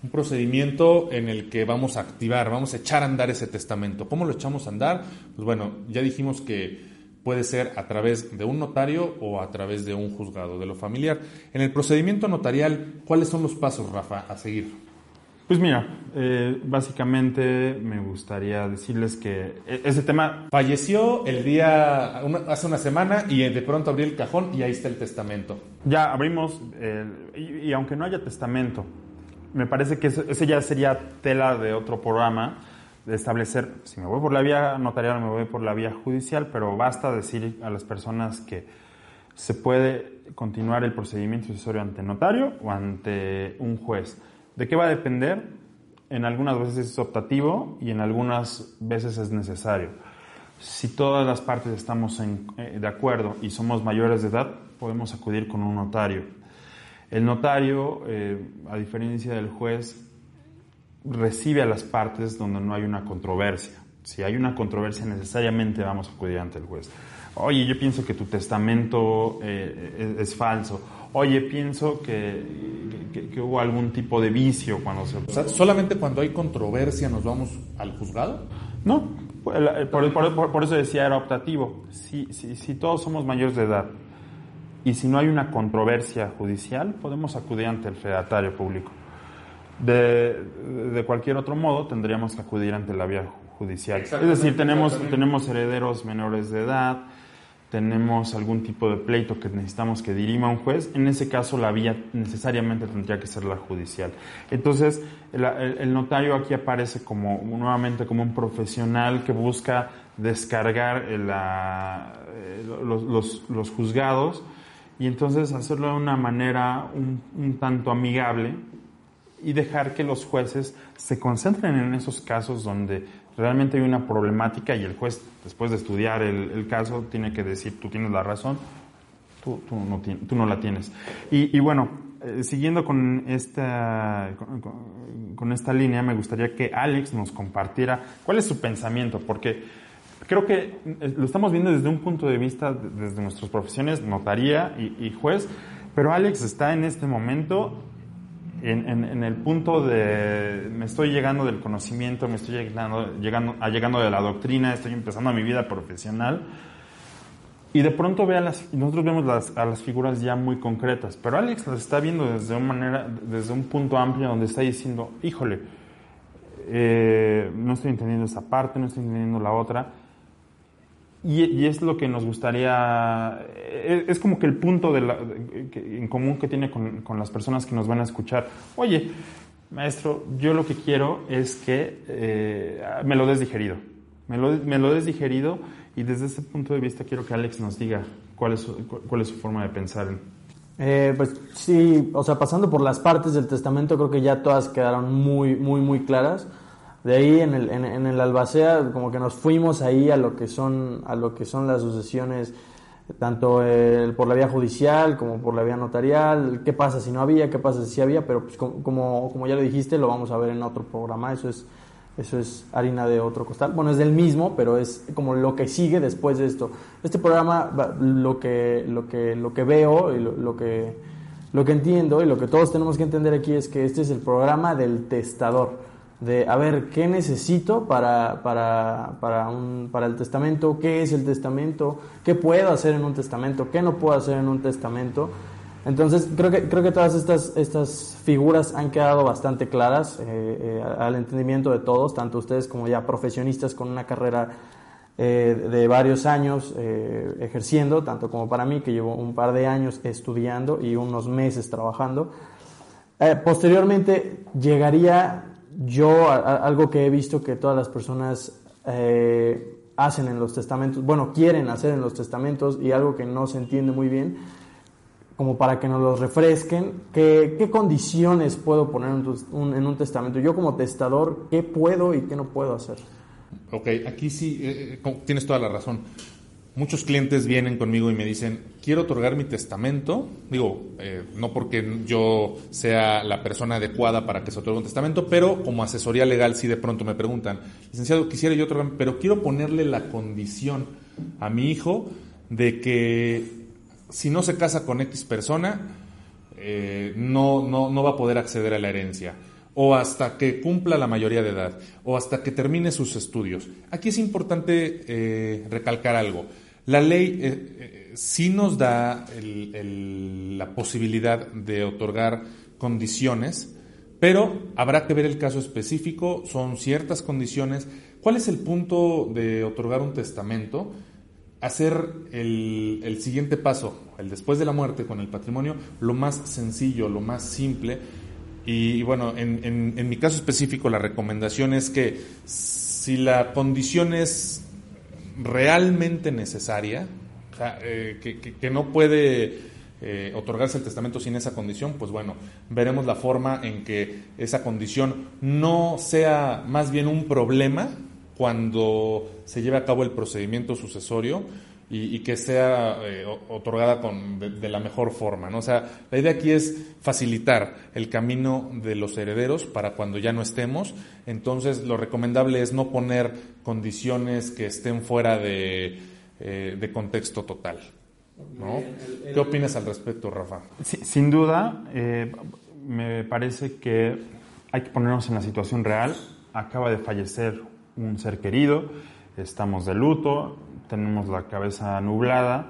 Un procedimiento en el que vamos a activar, vamos a echar a andar ese testamento. ¿Cómo lo echamos a andar? Pues bueno, ya dijimos que puede ser a través de un notario o a través de un juzgado de lo familiar. En el procedimiento notarial, ¿cuáles son los pasos, Rafa, a seguir? Pues mira, eh, básicamente me gustaría decirles que e, ese tema... Falleció el día, hace una semana y de pronto abrí el cajón y ahí está el testamento. Ya abrimos, y, aunque no haya testamento, me parece que ese ya sería tela de otro programa, de establecer, si me voy por la vía notarial me voy por la vía judicial, pero basta decir a las personas que se puede continuar el procedimiento sucesorio ante notario o ante un juez. ¿De qué va a depender? En algunas veces es optativo y en algunas veces es necesario. Si todas las partes estamos eh, de acuerdo y somos mayores de edad, podemos acudir con un notario. El notario, eh, a diferencia del juez, recibe a las partes donde no hay una controversia. Si hay una controversia, necesariamente vamos a acudir ante el juez. Oye, yo pienso que tu testamento eh, es falso oye, pienso que, que, hubo algún tipo de vicio cuando se... O sea, ¿solamente cuando hay controversia nos vamos al juzgado? No, por, por, eso decía era optativo. Si, si, si, todos somos mayores de edad y si no hay una controversia judicial, podemos acudir ante el fedatario público. De, de cualquier otro modo, tendríamos que acudir ante la vía judicial. Es decir, tenemos, tenemos herederos menores de edad, tenemos algún tipo de pleito que necesitamos que dirima un juez, en ese caso la vía necesariamente tendría que ser la judicial. Entonces, el, notario aquí aparece como nuevamente como un profesional que busca descargar los, juzgados y entonces hacerlo de una manera un tanto amigable y dejar que los jueces se concentren en esos casos donde realmente hay una problemática y el juez, después de estudiar el, caso, tiene que decir, tú tienes la razón, tú, tú, no, tú no, la tienes. Y, y bueno, eh, siguiendo con esta, con, esta línea, me gustaría que Alex nos compartiera cuál es su pensamiento, porque creo que eh, lo estamos viendo desde un punto de vista, desde nuestras profesiones, notaría y, y juez, pero Alex está en este momento en, el punto de me estoy llegando del conocimiento, me estoy llegando, llegando, llegando de la doctrina, estoy empezando mi vida profesional. Y de pronto ve a las, nosotros vemos a las figuras ya muy concretas, pero Alex las está viendo desde, una manera, desde un punto amplio donde está diciendo, híjole, eh, no estoy entendiendo esa parte, no estoy entendiendo la otra. Y, es lo que nos gustaría, eh, es, como que el punto de en común que tiene con, las personas que nos van a escuchar. Oye, maestro, yo lo que quiero es que eh, me lo des digerido. Me lo, me lo des digerido y desde ese punto de vista quiero que Alex nos diga cuál es, cuál es su forma de pensar. Eh, pues sí, o sea, pasando por las partes del testamento, creo que ya todas quedaron muy, muy, muy claras de ahí en el, en, el Albacea como que nos fuimos ahí a lo que son, a lo que son las sucesiones tanto por la vía judicial como por la vía notarial, qué pasa si no había, qué pasa si había, pero pues como, como ya lo dijiste, lo vamos a ver en otro programa, eso es, eso es harina de otro costal. Bueno, es del mismo, pero es como lo que sigue después de esto. Este programa, lo que, lo que, lo que veo y lo que, lo que entiendo y lo que todos tenemos que entender aquí es que este es el programa del testador de a ver qué necesito para, para, para, un, para el testamento, qué es el testamento, qué puedo hacer en un testamento, qué no puedo hacer en un testamento. Entonces, creo que, creo que todas estas, estas figuras han quedado bastante claras eh, eh, al entendimiento de todos, tanto ustedes como ya profesionistas con una carrera eh, de varios años ejerciendo, tanto como para mí, que llevo un par de años estudiando y unos meses trabajando. posteriormente llegaría yo algo que he visto que todas las personas eh, hacen en los testamentos, bueno, quieren hacer en los testamentos y algo que no se entiende muy bien, como para que nos los refresquen, ¿qué, condiciones puedo poner en un, un, testamento? Yo como testador, ¿qué puedo y qué no puedo hacer? Ok, aquí sí, eh, eh, tienes toda la razón. Muchos clientes vienen conmigo y me dicen, quiero otorgar mi testamento. Digo, eh, no porque yo sea la persona adecuada para que se otorgue un testamento, pero como asesoría legal sí de pronto me preguntan, licenciado, quisiera yo otorgar, pero quiero ponerle la condición a mi hijo de que si no se casa con X persona, eh, no, no, no va a poder acceder a la herencia o hasta que cumpla la mayoría de edad, o hasta que termine sus estudios. Aquí es importante eh, recalcar algo. La ley eh, eh, sí nos da la posibilidad de otorgar condiciones, pero habrá que ver el caso específico, son ciertas condiciones. ¿Cuál es el punto de otorgar un testamento? Hacer el, siguiente paso, el después de la muerte con el patrimonio, lo más sencillo, lo más simple. Y, bueno, en, en mi caso específico, la recomendación es que si la condición es realmente necesaria, eh, que, no puede eh, otorgarse el testamento sin esa condición, pues bueno, veremos la forma en que esa condición no sea más bien un problema cuando se lleve a cabo el procedimiento sucesorio y, que sea eh, otorgada con, de, la mejor forma. ¿no? O sea, la idea aquí es facilitar el camino de los herederos para cuando ya no estemos. Entonces, lo recomendable es no poner condiciones que estén fuera de, eh, contexto total. ¿no? ¿Qué opinas al respecto, Rafa? sin duda, eh, me parece que hay que ponernos en la situación real. Acaba de fallecer un ser querido, estamos de luto, tenemos la cabeza nublada,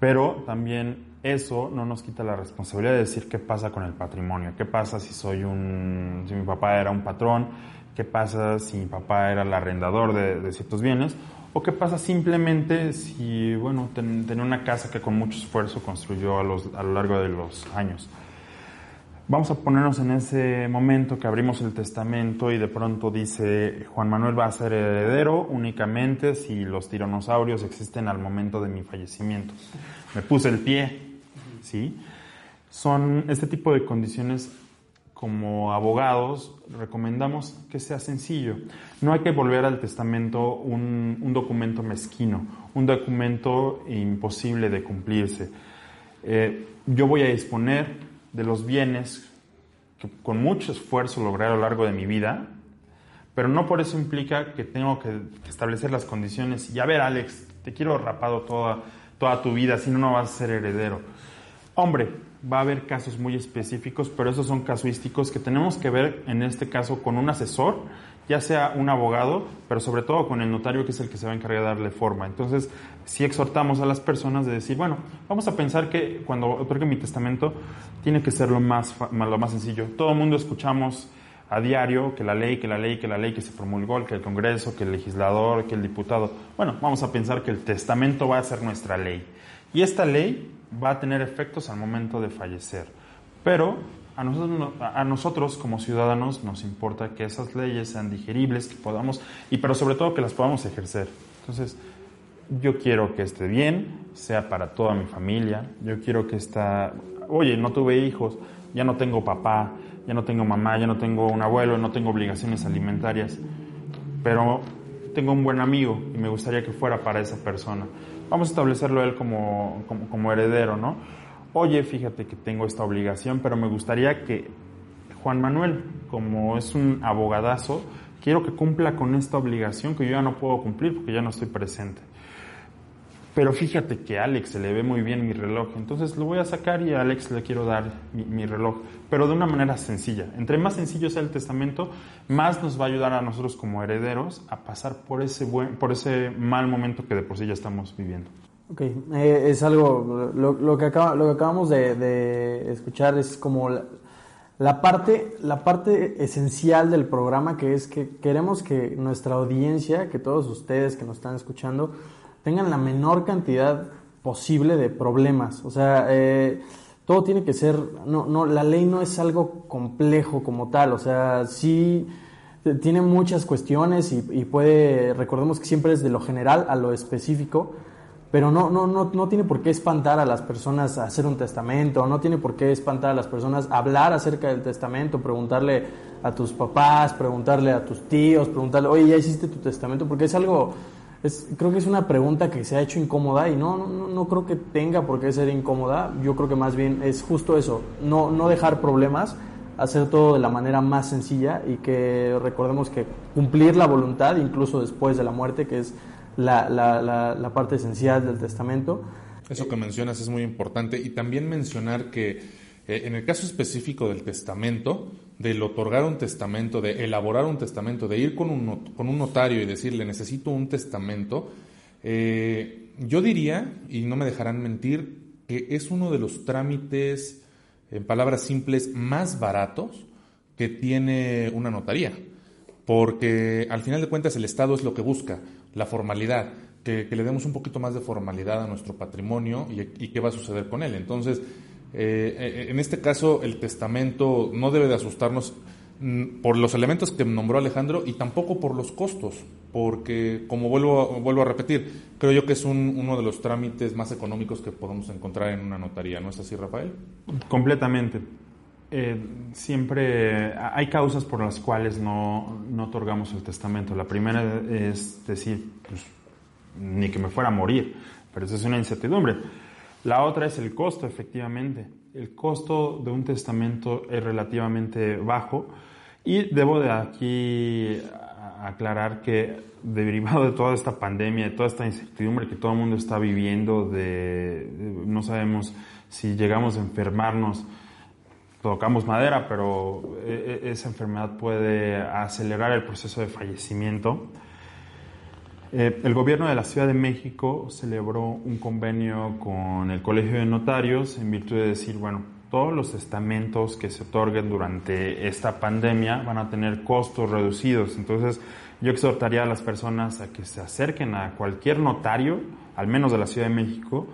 pero también eso no nos quita la responsabilidad de decir qué pasa con el patrimonio, qué pasa si soy un, si mi papá era un patrón, qué pasa si mi papá era el arrendador de, ciertos bienes, ¿O qué pasa simplemente si, bueno, tenía una casa que con mucho esfuerzo construyó a, los, a lo largo de los años? Vamos a ponernos en ese momento que abrimos el testamento y de pronto dice Juan Manuel va a ser heredero únicamente si los tiranosaurios existen al momento de mi fallecimiento. Me puse el pie, ¿sí? Son este tipo de condiciones como abogados recomendamos que sea sencillo. No hay que volver al testamento un, documento mezquino, un documento imposible de cumplirse. Eh, yo voy a disponer de los bienes que con mucho esfuerzo logré a lo largo de mi vida, pero no por eso implica que tengo que, establecer las condiciones y a ver Alex, te quiero rapado toda, toda tu vida, si no, no vas a ser heredero. Hombre, va a haber casos muy específicos, pero esos son casuísticos que tenemos que ver en este caso con un asesor ya sea un abogado, pero sobre todo con el notario que es el que se va a encargar de darle forma. Entonces, si exhortamos a las personas de decir, bueno, vamos a pensar que cuando otorgue mi testamento tiene que ser lo más, lo más sencillo. Todo el mundo escuchamos a diario que la ley, que la ley, que la ley que se promulgó, que el Congreso, que el legislador, que el diputado. Bueno, vamos a pensar que el testamento va a ser nuestra ley. Y esta ley va a tener efectos al momento de fallecer. Pero a nosotros, como ciudadanos nos importa que esas leyes sean digeribles, que podamos, y pero sobre todo que las podamos ejercer. Entonces, yo quiero que esté bien, sea para toda mi familia, yo quiero que esta, oye, no tuve hijos, ya no tengo papá, ya no tengo mamá, ya no tengo un abuelo, no tengo obligaciones alimentarias, pero tengo un buen amigo y me gustaría que fuera para esa persona. Vamos a establecerlo él como, como, como heredero, ¿no? Oye, fíjate que tengo esta obligación, pero me gustaría que Juan Manuel, como es un abogadazo, quiero que cumpla con esta obligación que yo ya no puedo cumplir porque ya no estoy presente. Pero fíjate que a Alex se le ve muy bien mi reloj, entonces lo voy a sacar y a Alex le quiero dar mi, reloj, pero de una manera sencilla. Entre más sencillo sea el testamento, más nos va a ayudar a nosotros como herederos a pasar por ese, buen, por ese mal momento que de por sí ya estamos viviendo. Ok, eh, es algo, lo, que, acaba, lo que acabamos de, escuchar es como la, parte, la parte esencial del programa, que es que queremos que nuestra audiencia, que todos ustedes que nos están escuchando, tengan la menor cantidad posible de problemas. O sea, eh, todo tiene que ser, no, no, la ley no es algo complejo como tal, o sea, sí tiene muchas cuestiones y, y puede, recordemos que siempre es de lo general a lo específico pero no, no, no, no tiene por qué espantar a las personas a hacer un testamento, no tiene por qué espantar a las personas a hablar acerca del testamento, preguntarle a tus papás, preguntarle a tus tíos, preguntarle, oye, ¿ya hiciste tu testamento? Porque es algo, es, creo que es una pregunta que se ha hecho incómoda y no, no, no creo que tenga por qué ser incómoda, yo creo que más bien es justo eso, no, no dejar problemas, hacer todo de la manera más sencilla y que recordemos que cumplir la voluntad, incluso después de la muerte, que es la, la, parte esencial del testamento. Eso que mencionas es muy importante y también mencionar que eh, en el caso específico del testamento, del otorgar un testamento, de elaborar un testamento, de ir con un, con un notario y decirle necesito un testamento, eh, yo diría, y no me dejarán mentir, que es uno de los trámites, en palabras simples, más baratos que tiene una notaría. Porque al final de cuentas el Estado es lo que busca, la formalidad, que, le demos un poquito más de formalidad a nuestro patrimonio y, qué va a suceder con él. Entonces, eh, eh, en este caso, el testamento no debe de asustarnos mm, por los elementos que nombró Alejandro y tampoco por los costos, porque como vuelvo, vuelvo a repetir, creo yo que es uno de los trámites más económicos que podemos encontrar en una notaría, ¿no es así, Rafael? Completamente. Eh, siempre hay causas por las cuales no, no, otorgamos el testamento. La primera es decir, pues, ni que me fuera a morir, pero eso es una incertidumbre. La otra es el costo, efectivamente. El costo de un testamento es relativamente bajo y debo de aquí aclarar que derivado de toda esta pandemia, de toda esta incertidumbre que todo el mundo está viviendo, de no sabemos si llegamos a enfermarnos, tocamos madera, pero e, e, esa enfermedad puede acelerar el proceso de fallecimiento. Eh, el gobierno de la Ciudad de México celebró un convenio con el Colegio de Notarios en virtud de decir, bueno, todos los estamentos que se otorguen durante esta pandemia van a tener costos reducidos. Entonces, yo exhortaría a las personas a que se acerquen a cualquier notario, al menos de la Ciudad de México,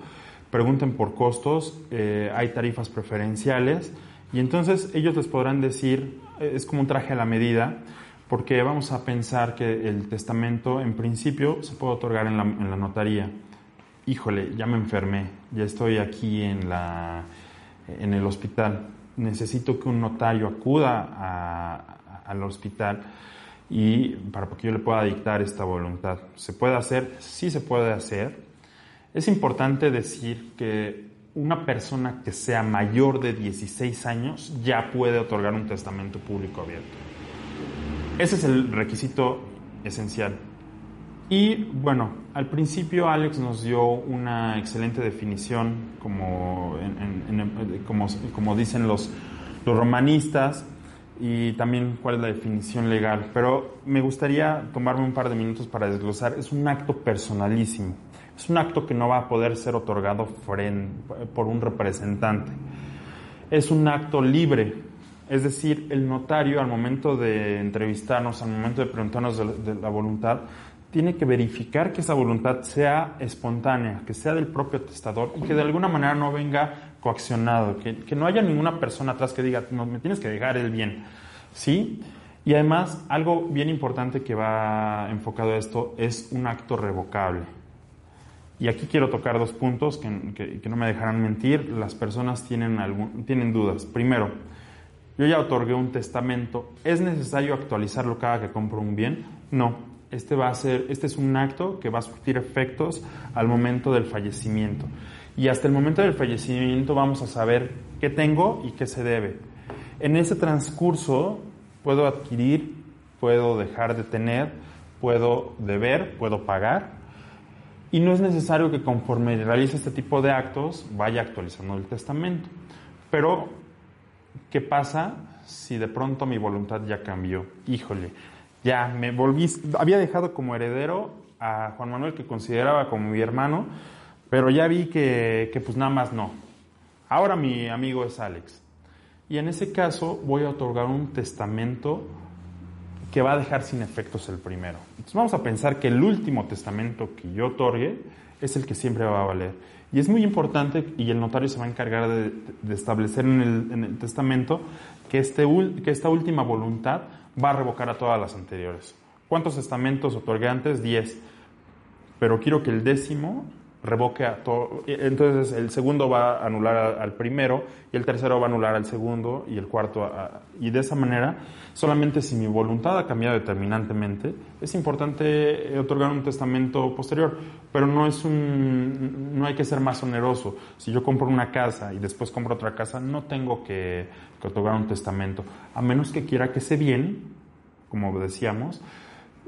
pregunten por costos, eh, hay tarifas preferenciales y entonces ellos les podrán decir, eh, es como un traje a la medida, porque vamos a pensar que el testamento en principio se puede otorgar en la, en la notaría. Híjole, ya me enfermé, ya estoy aquí en, la, en el hospital, necesito que un notario acuda a, al hospital y para que yo le pueda dictar esta voluntad. ¿Se puede hacer? Sí se puede hacer. Es importante decir que una persona que sea mayor de 16 años ya puede otorgar un testamento público abierto. Ese es el requisito esencial. Y bueno, al principio Alex nos dio una excelente definición, como, como, como dicen los romanistas, y también cuál es la definición legal. Pero me gustaría tomarme un par de minutos para desglosar. Es un acto personalísimo. Es un acto que no va a poder ser otorgado por un representante. Es un acto libre. Es decir, el notario al momento de entrevistarnos, al momento de preguntarnos de, la voluntad, tiene que verificar que esa voluntad sea espontánea, que sea del propio testador y que de alguna manera no venga coaccionado, que, no haya ninguna persona atrás que diga, no, me tienes que dejar el bien. ¿Sí? Y además, algo bien importante que va enfocado a esto es un acto revocable. Y aquí quiero tocar dos puntos que, que, no me dejarán mentir. Las personas tienen, algún, tienen dudas. Primero, yo ya otorgué un testamento. ¿Es necesario actualizarlo cada que compro un bien? No. Este, va a ser, este es un acto que va a surtir efectos al momento del fallecimiento. Y hasta el momento del fallecimiento vamos a saber qué tengo y qué se debe. En ese transcurso puedo adquirir, puedo dejar de tener, puedo deber, puedo pagar. Y no es necesario que conforme realice este tipo de actos vaya actualizando el testamento. Pero, ¿qué pasa si de pronto mi voluntad ya cambió? Híjole, ya me volví, había dejado como heredero a Juan Manuel que consideraba como mi hermano, pero ya vi que, que pues nada más no. Ahora mi amigo es Alex. Y en ese caso voy a otorgar un testamento que va a dejar sin efectos el primero. Entonces vamos a pensar que el último testamento que yo otorgue es el que siempre va a valer. Y es muy importante, y el notario se va a encargar de, establecer en el, en el, testamento que, este, que esta última voluntad va a revocar a todas las anteriores. ¿Cuántos testamentos otorgué antes? Diez. Pero quiero que el décimo revoque a todo. Entonces el segundo va a anular al primero y el tercero va a anular al segundo y el cuarto. Y de esa manera, solamente si mi voluntad ha cambiado determinantemente, es importante otorgar un testamento posterior. Pero no es un, no hay que ser más oneroso. Si yo compro una casa y después compro otra casa, no tengo que, que otorgar un testamento. A menos que quiera que ese bien, como decíamos,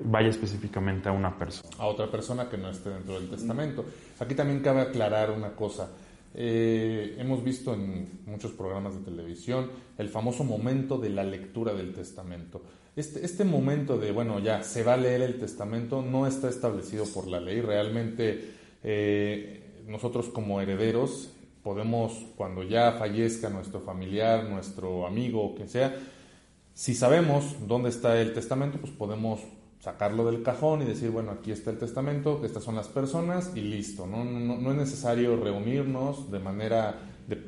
vaya específicamente a una persona. A otra persona que no esté dentro del testamento. Aquí también cabe aclarar una cosa. Eh, hemos visto en muchos programas de televisión el famoso momento de la lectura del testamento. Este, este momento de, bueno, ya se va a leer el testamento no está establecido por la ley. Realmente eh, nosotros como herederos podemos, cuando ya fallezca nuestro familiar, nuestro amigo o quien sea, si sabemos dónde está el testamento, pues podemos sacarlo del cajón y decir, bueno, aquí está el testamento, estas son las personas y listo. No, no, no es necesario reunirnos de manera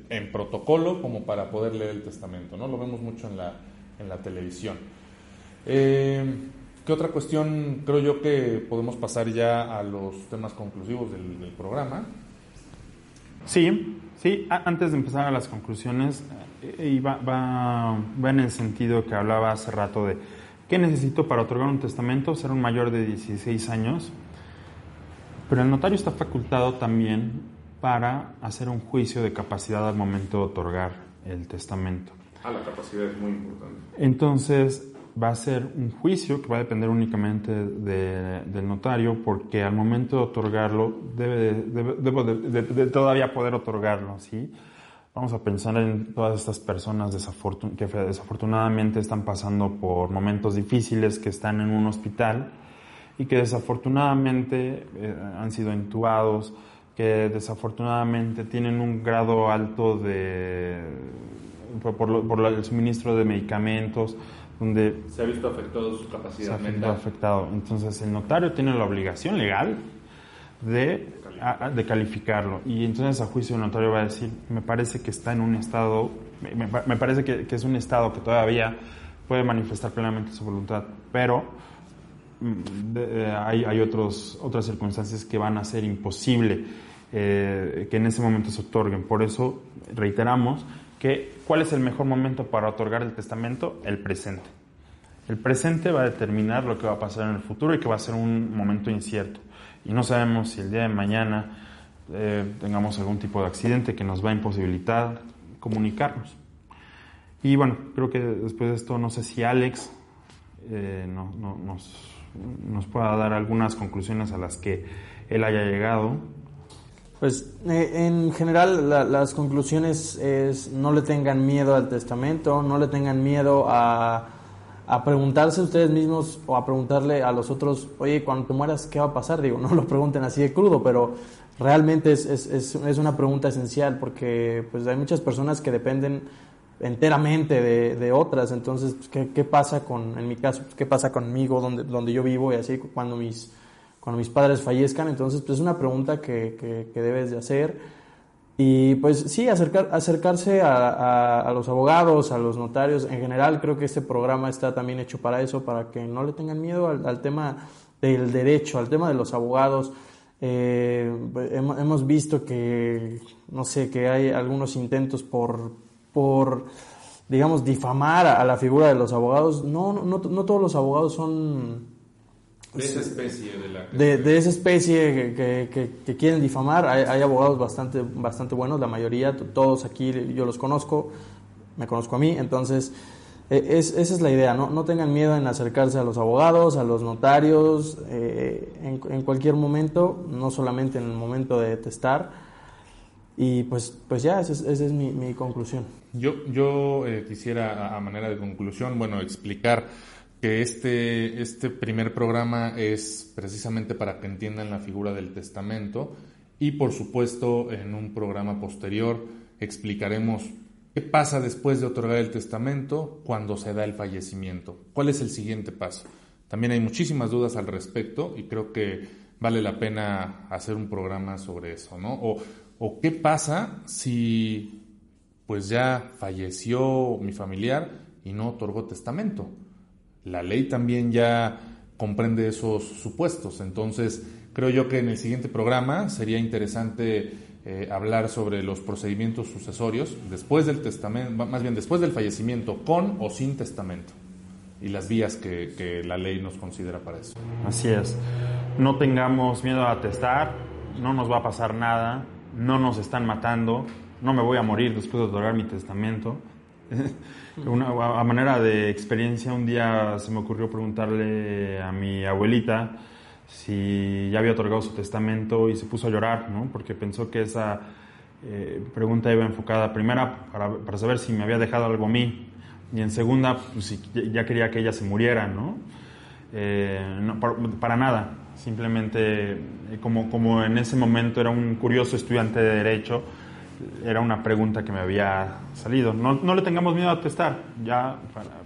en protocolo como para poder leer el testamento, ¿no? Lo vemos mucho en la, en la televisión. Eh, ¿Qué otra cuestión creo yo que podemos pasar ya a los temas conclusivos del, programa? Sí, sí, antes de empezar a las conclusiones, eh, va, va, va en el sentido que hablaba hace rato de ¿Qué necesito para otorgar un testamento? Ser un mayor de 16 años. Pero el notario está facultado también para hacer un juicio de capacidad al momento de otorgar el testamento. Ah, la capacidad es muy importante. Entonces, va a ser un juicio que va a depender únicamente de, del notario, porque al momento de otorgarlo, debe, de, de, todavía poder otorgarlo, ¿sí? Vamos a pensar en todas estas personas que desafortunadamente están pasando por momentos difíciles, que están en un hospital y que desafortunadamente eh, han sido intubados, que desafortunadamente tienen un grado alto de por, el suministro de medicamentos, donde se ha visto afectado su capacidad se ha mental. afectado. Entonces el notario tiene la obligación legal de, de calificarlo. Y entonces a juicio el notario va a decir, me parece que está en un estado, me, parece que, es un estado que todavía puede manifestar plenamente su voluntad, pero mm, eh, hay, hay otros, otras circunstancias que van a ser imposible eh, que en ese momento se otorguen. Por eso reiteramos que ¿cuál es el mejor momento para otorgar el testamento? El presente. El presente va a determinar lo que va a pasar en el futuro y que va a ser un momento incierto. Y no sabemos si el día de mañana eh, tengamos algún tipo de accidente que nos va a imposibilitar comunicarnos. Y bueno, creo que después de esto, no sé si Alex eh, nos, nos pueda dar algunas conclusiones a las que él haya llegado pues eh, en general las conclusiones es no le tengan miedo al testamento, no le tengan miedo a, a, preguntarse ustedes mismos o a preguntarle a los otros, oye, cuando te mueras, ¿qué va a pasar? Digo, no lo pregunten así de crudo, pero realmente es, es, es, una pregunta esencial porque pues hay muchas personas que dependen enteramente de, de otras, entonces, pues, ¿qué, ¿qué, pasa con, en mi caso, qué pasa conmigo, donde, donde yo vivo y así cuando mis cuando mis padres fallezcan. Entonces, pues es una pregunta que, que, debes de hacer. Y pues sí, acercar, acercarse a, a, los abogados, a los notarios. En general, creo que este programa está también hecho para eso, para que no le tengan miedo al, tema del derecho, al tema de los abogados. Eh, hemos, hemos, visto que, no sé, que hay algunos intentos por, por digamos, difamar a, la figura de los abogados. No, no, no todos los abogados son de esa especie de la de, esa especie que, que, quieren difamar. Hay, abogados bastante bastante buenos la mayoría todos aquí yo los conozco me conozco a mí entonces e, es, esa es la idea no, no tengan miedo en acercarse a los abogados a los notarios eh, en, en, cualquier momento no solamente en el momento de testar y pues pues ya esa es, mi, mi, conclusión. Yo yo eh, quisiera a manera de conclusión bueno explicar que este, este primer programa es precisamente para que entiendan la figura del testamento y por supuesto en un programa posterior explicaremos qué pasa después de otorgar el testamento cuando se da el fallecimiento, cuál es el siguiente paso. También hay muchísimas dudas al respecto y creo que vale la pena hacer un programa sobre eso, ¿no? O, o qué pasa si pues ya falleció mi familiar y no otorgó testamento la ley también ya comprende esos supuestos. Entonces, creo yo que en el siguiente programa sería interesante eh, hablar sobre los procedimientos sucesorios después del testamento, más bien después del fallecimiento, con o sin testamento, y las vías que, la ley nos considera para eso. Así es. No tengamos miedo a testar, no nos va a pasar nada, no nos están matando, no me voy a morir después de otorgar mi testamento. A manera de experiencia, un día se me ocurrió preguntarle a mi abuelita si ya había otorgado su testamento y se puso a llorar, ¿no? porque pensó que esa eh, pregunta iba enfocada, primera, para, para, saber si me había dejado algo a mí, y en segunda, pues, si ya quería que ella se muriera, ¿no? Eh, para, para, nada, simplemente eh, como, como en ese momento era un curioso estudiante de Derecho, era una pregunta que me había salido. No, no le tengamos miedo a testar. Ya,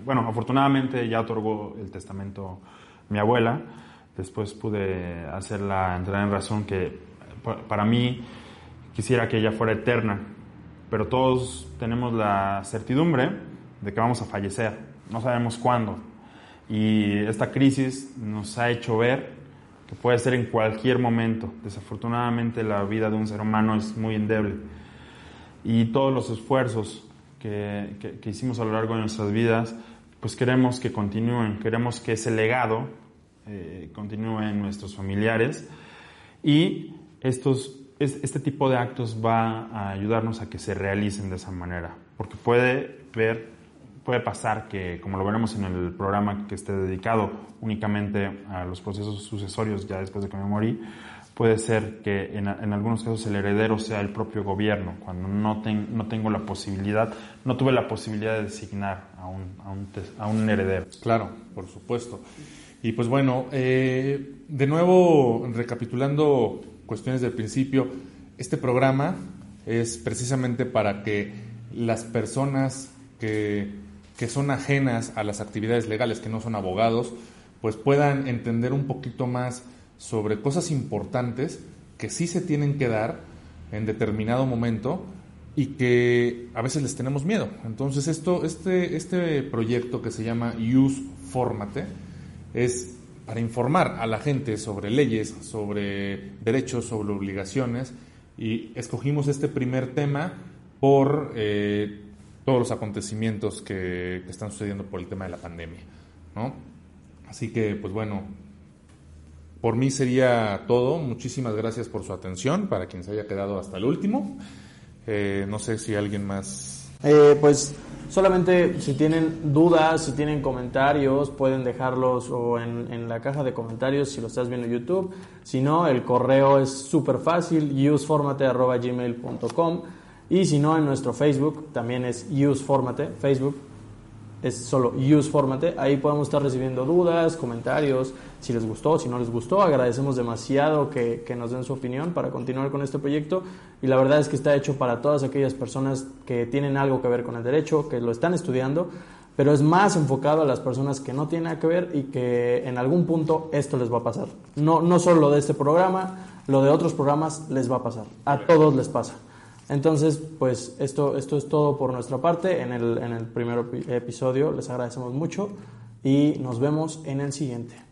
bueno, afortunadamente ya otorgó el testamento mi abuela. Después pude hacerla entrar en razón que para mí quisiera que ella fuera eterna. Pero todos tenemos la certidumbre de que vamos a fallecer. No sabemos cuándo. Y esta crisis nos ha hecho ver que puede ser en cualquier momento. Desafortunadamente la vida de un ser humano es muy endeble y todos los esfuerzos que, que, hicimos a lo largo de nuestras vidas, pues queremos que continúen, queremos que ese legado eh, continúe en nuestros familiares. Y estos, este tipo de actos va a ayudarnos a que se realicen de esa manera, porque puede ver, puede pasar que, como lo veremos en el programa que esté dedicado únicamente a los procesos sucesorios ya después de que me morí, puede ser que en, algunos casos el heredero sea el propio gobierno, cuando no, no tengo la posibilidad, no tuve la posibilidad de designar a un, a un, a un heredero. Claro, por supuesto. Y pues bueno, eh, de nuevo, recapitulando cuestiones del principio, este programa es precisamente para que las personas que, que son ajenas a las actividades legales, que no son abogados, pues puedan entender un poquito más sobre cosas importantes que sí se tienen que dar en determinado momento y que a veces les tenemos miedo. Entonces esto, este, este proyecto que se llama Use Formate es para informar a la gente sobre leyes, sobre derechos, sobre obligaciones y escogimos este primer tema por eh, todos los acontecimientos que, que, están sucediendo por el tema de la pandemia. ¿no? Así que, pues bueno, por mí sería todo. Muchísimas gracias por su atención, para quien se haya quedado hasta el último. Eh, no sé si alguien más. Eh, pues solamente si tienen dudas, si tienen comentarios, pueden dejarlos o en, la caja de comentarios si lo estás viendo en YouTube. Si no, el correo es súper fácil, useformate.gmail.com. Y si no, en nuestro Facebook también es useformate, Facebook es solo use formate. Ahí podemos estar recibiendo dudas, comentarios, si les gustó, si no les gustó. Agradecemos demasiado que, que, nos den su opinión para continuar con este proyecto. Y la verdad es que está hecho para todas aquellas personas que tienen algo que ver con el derecho, que lo están estudiando, pero es más enfocado a las personas que no tienen nada que ver y que en algún punto esto les va a pasar. No, no solo lo de este programa, lo de otros programas les va a pasar. A todos les pasa. Entonces, pues esto, esto es todo por nuestra parte en el, en el primer episodio. Les agradecemos mucho y nos vemos en el siguiente.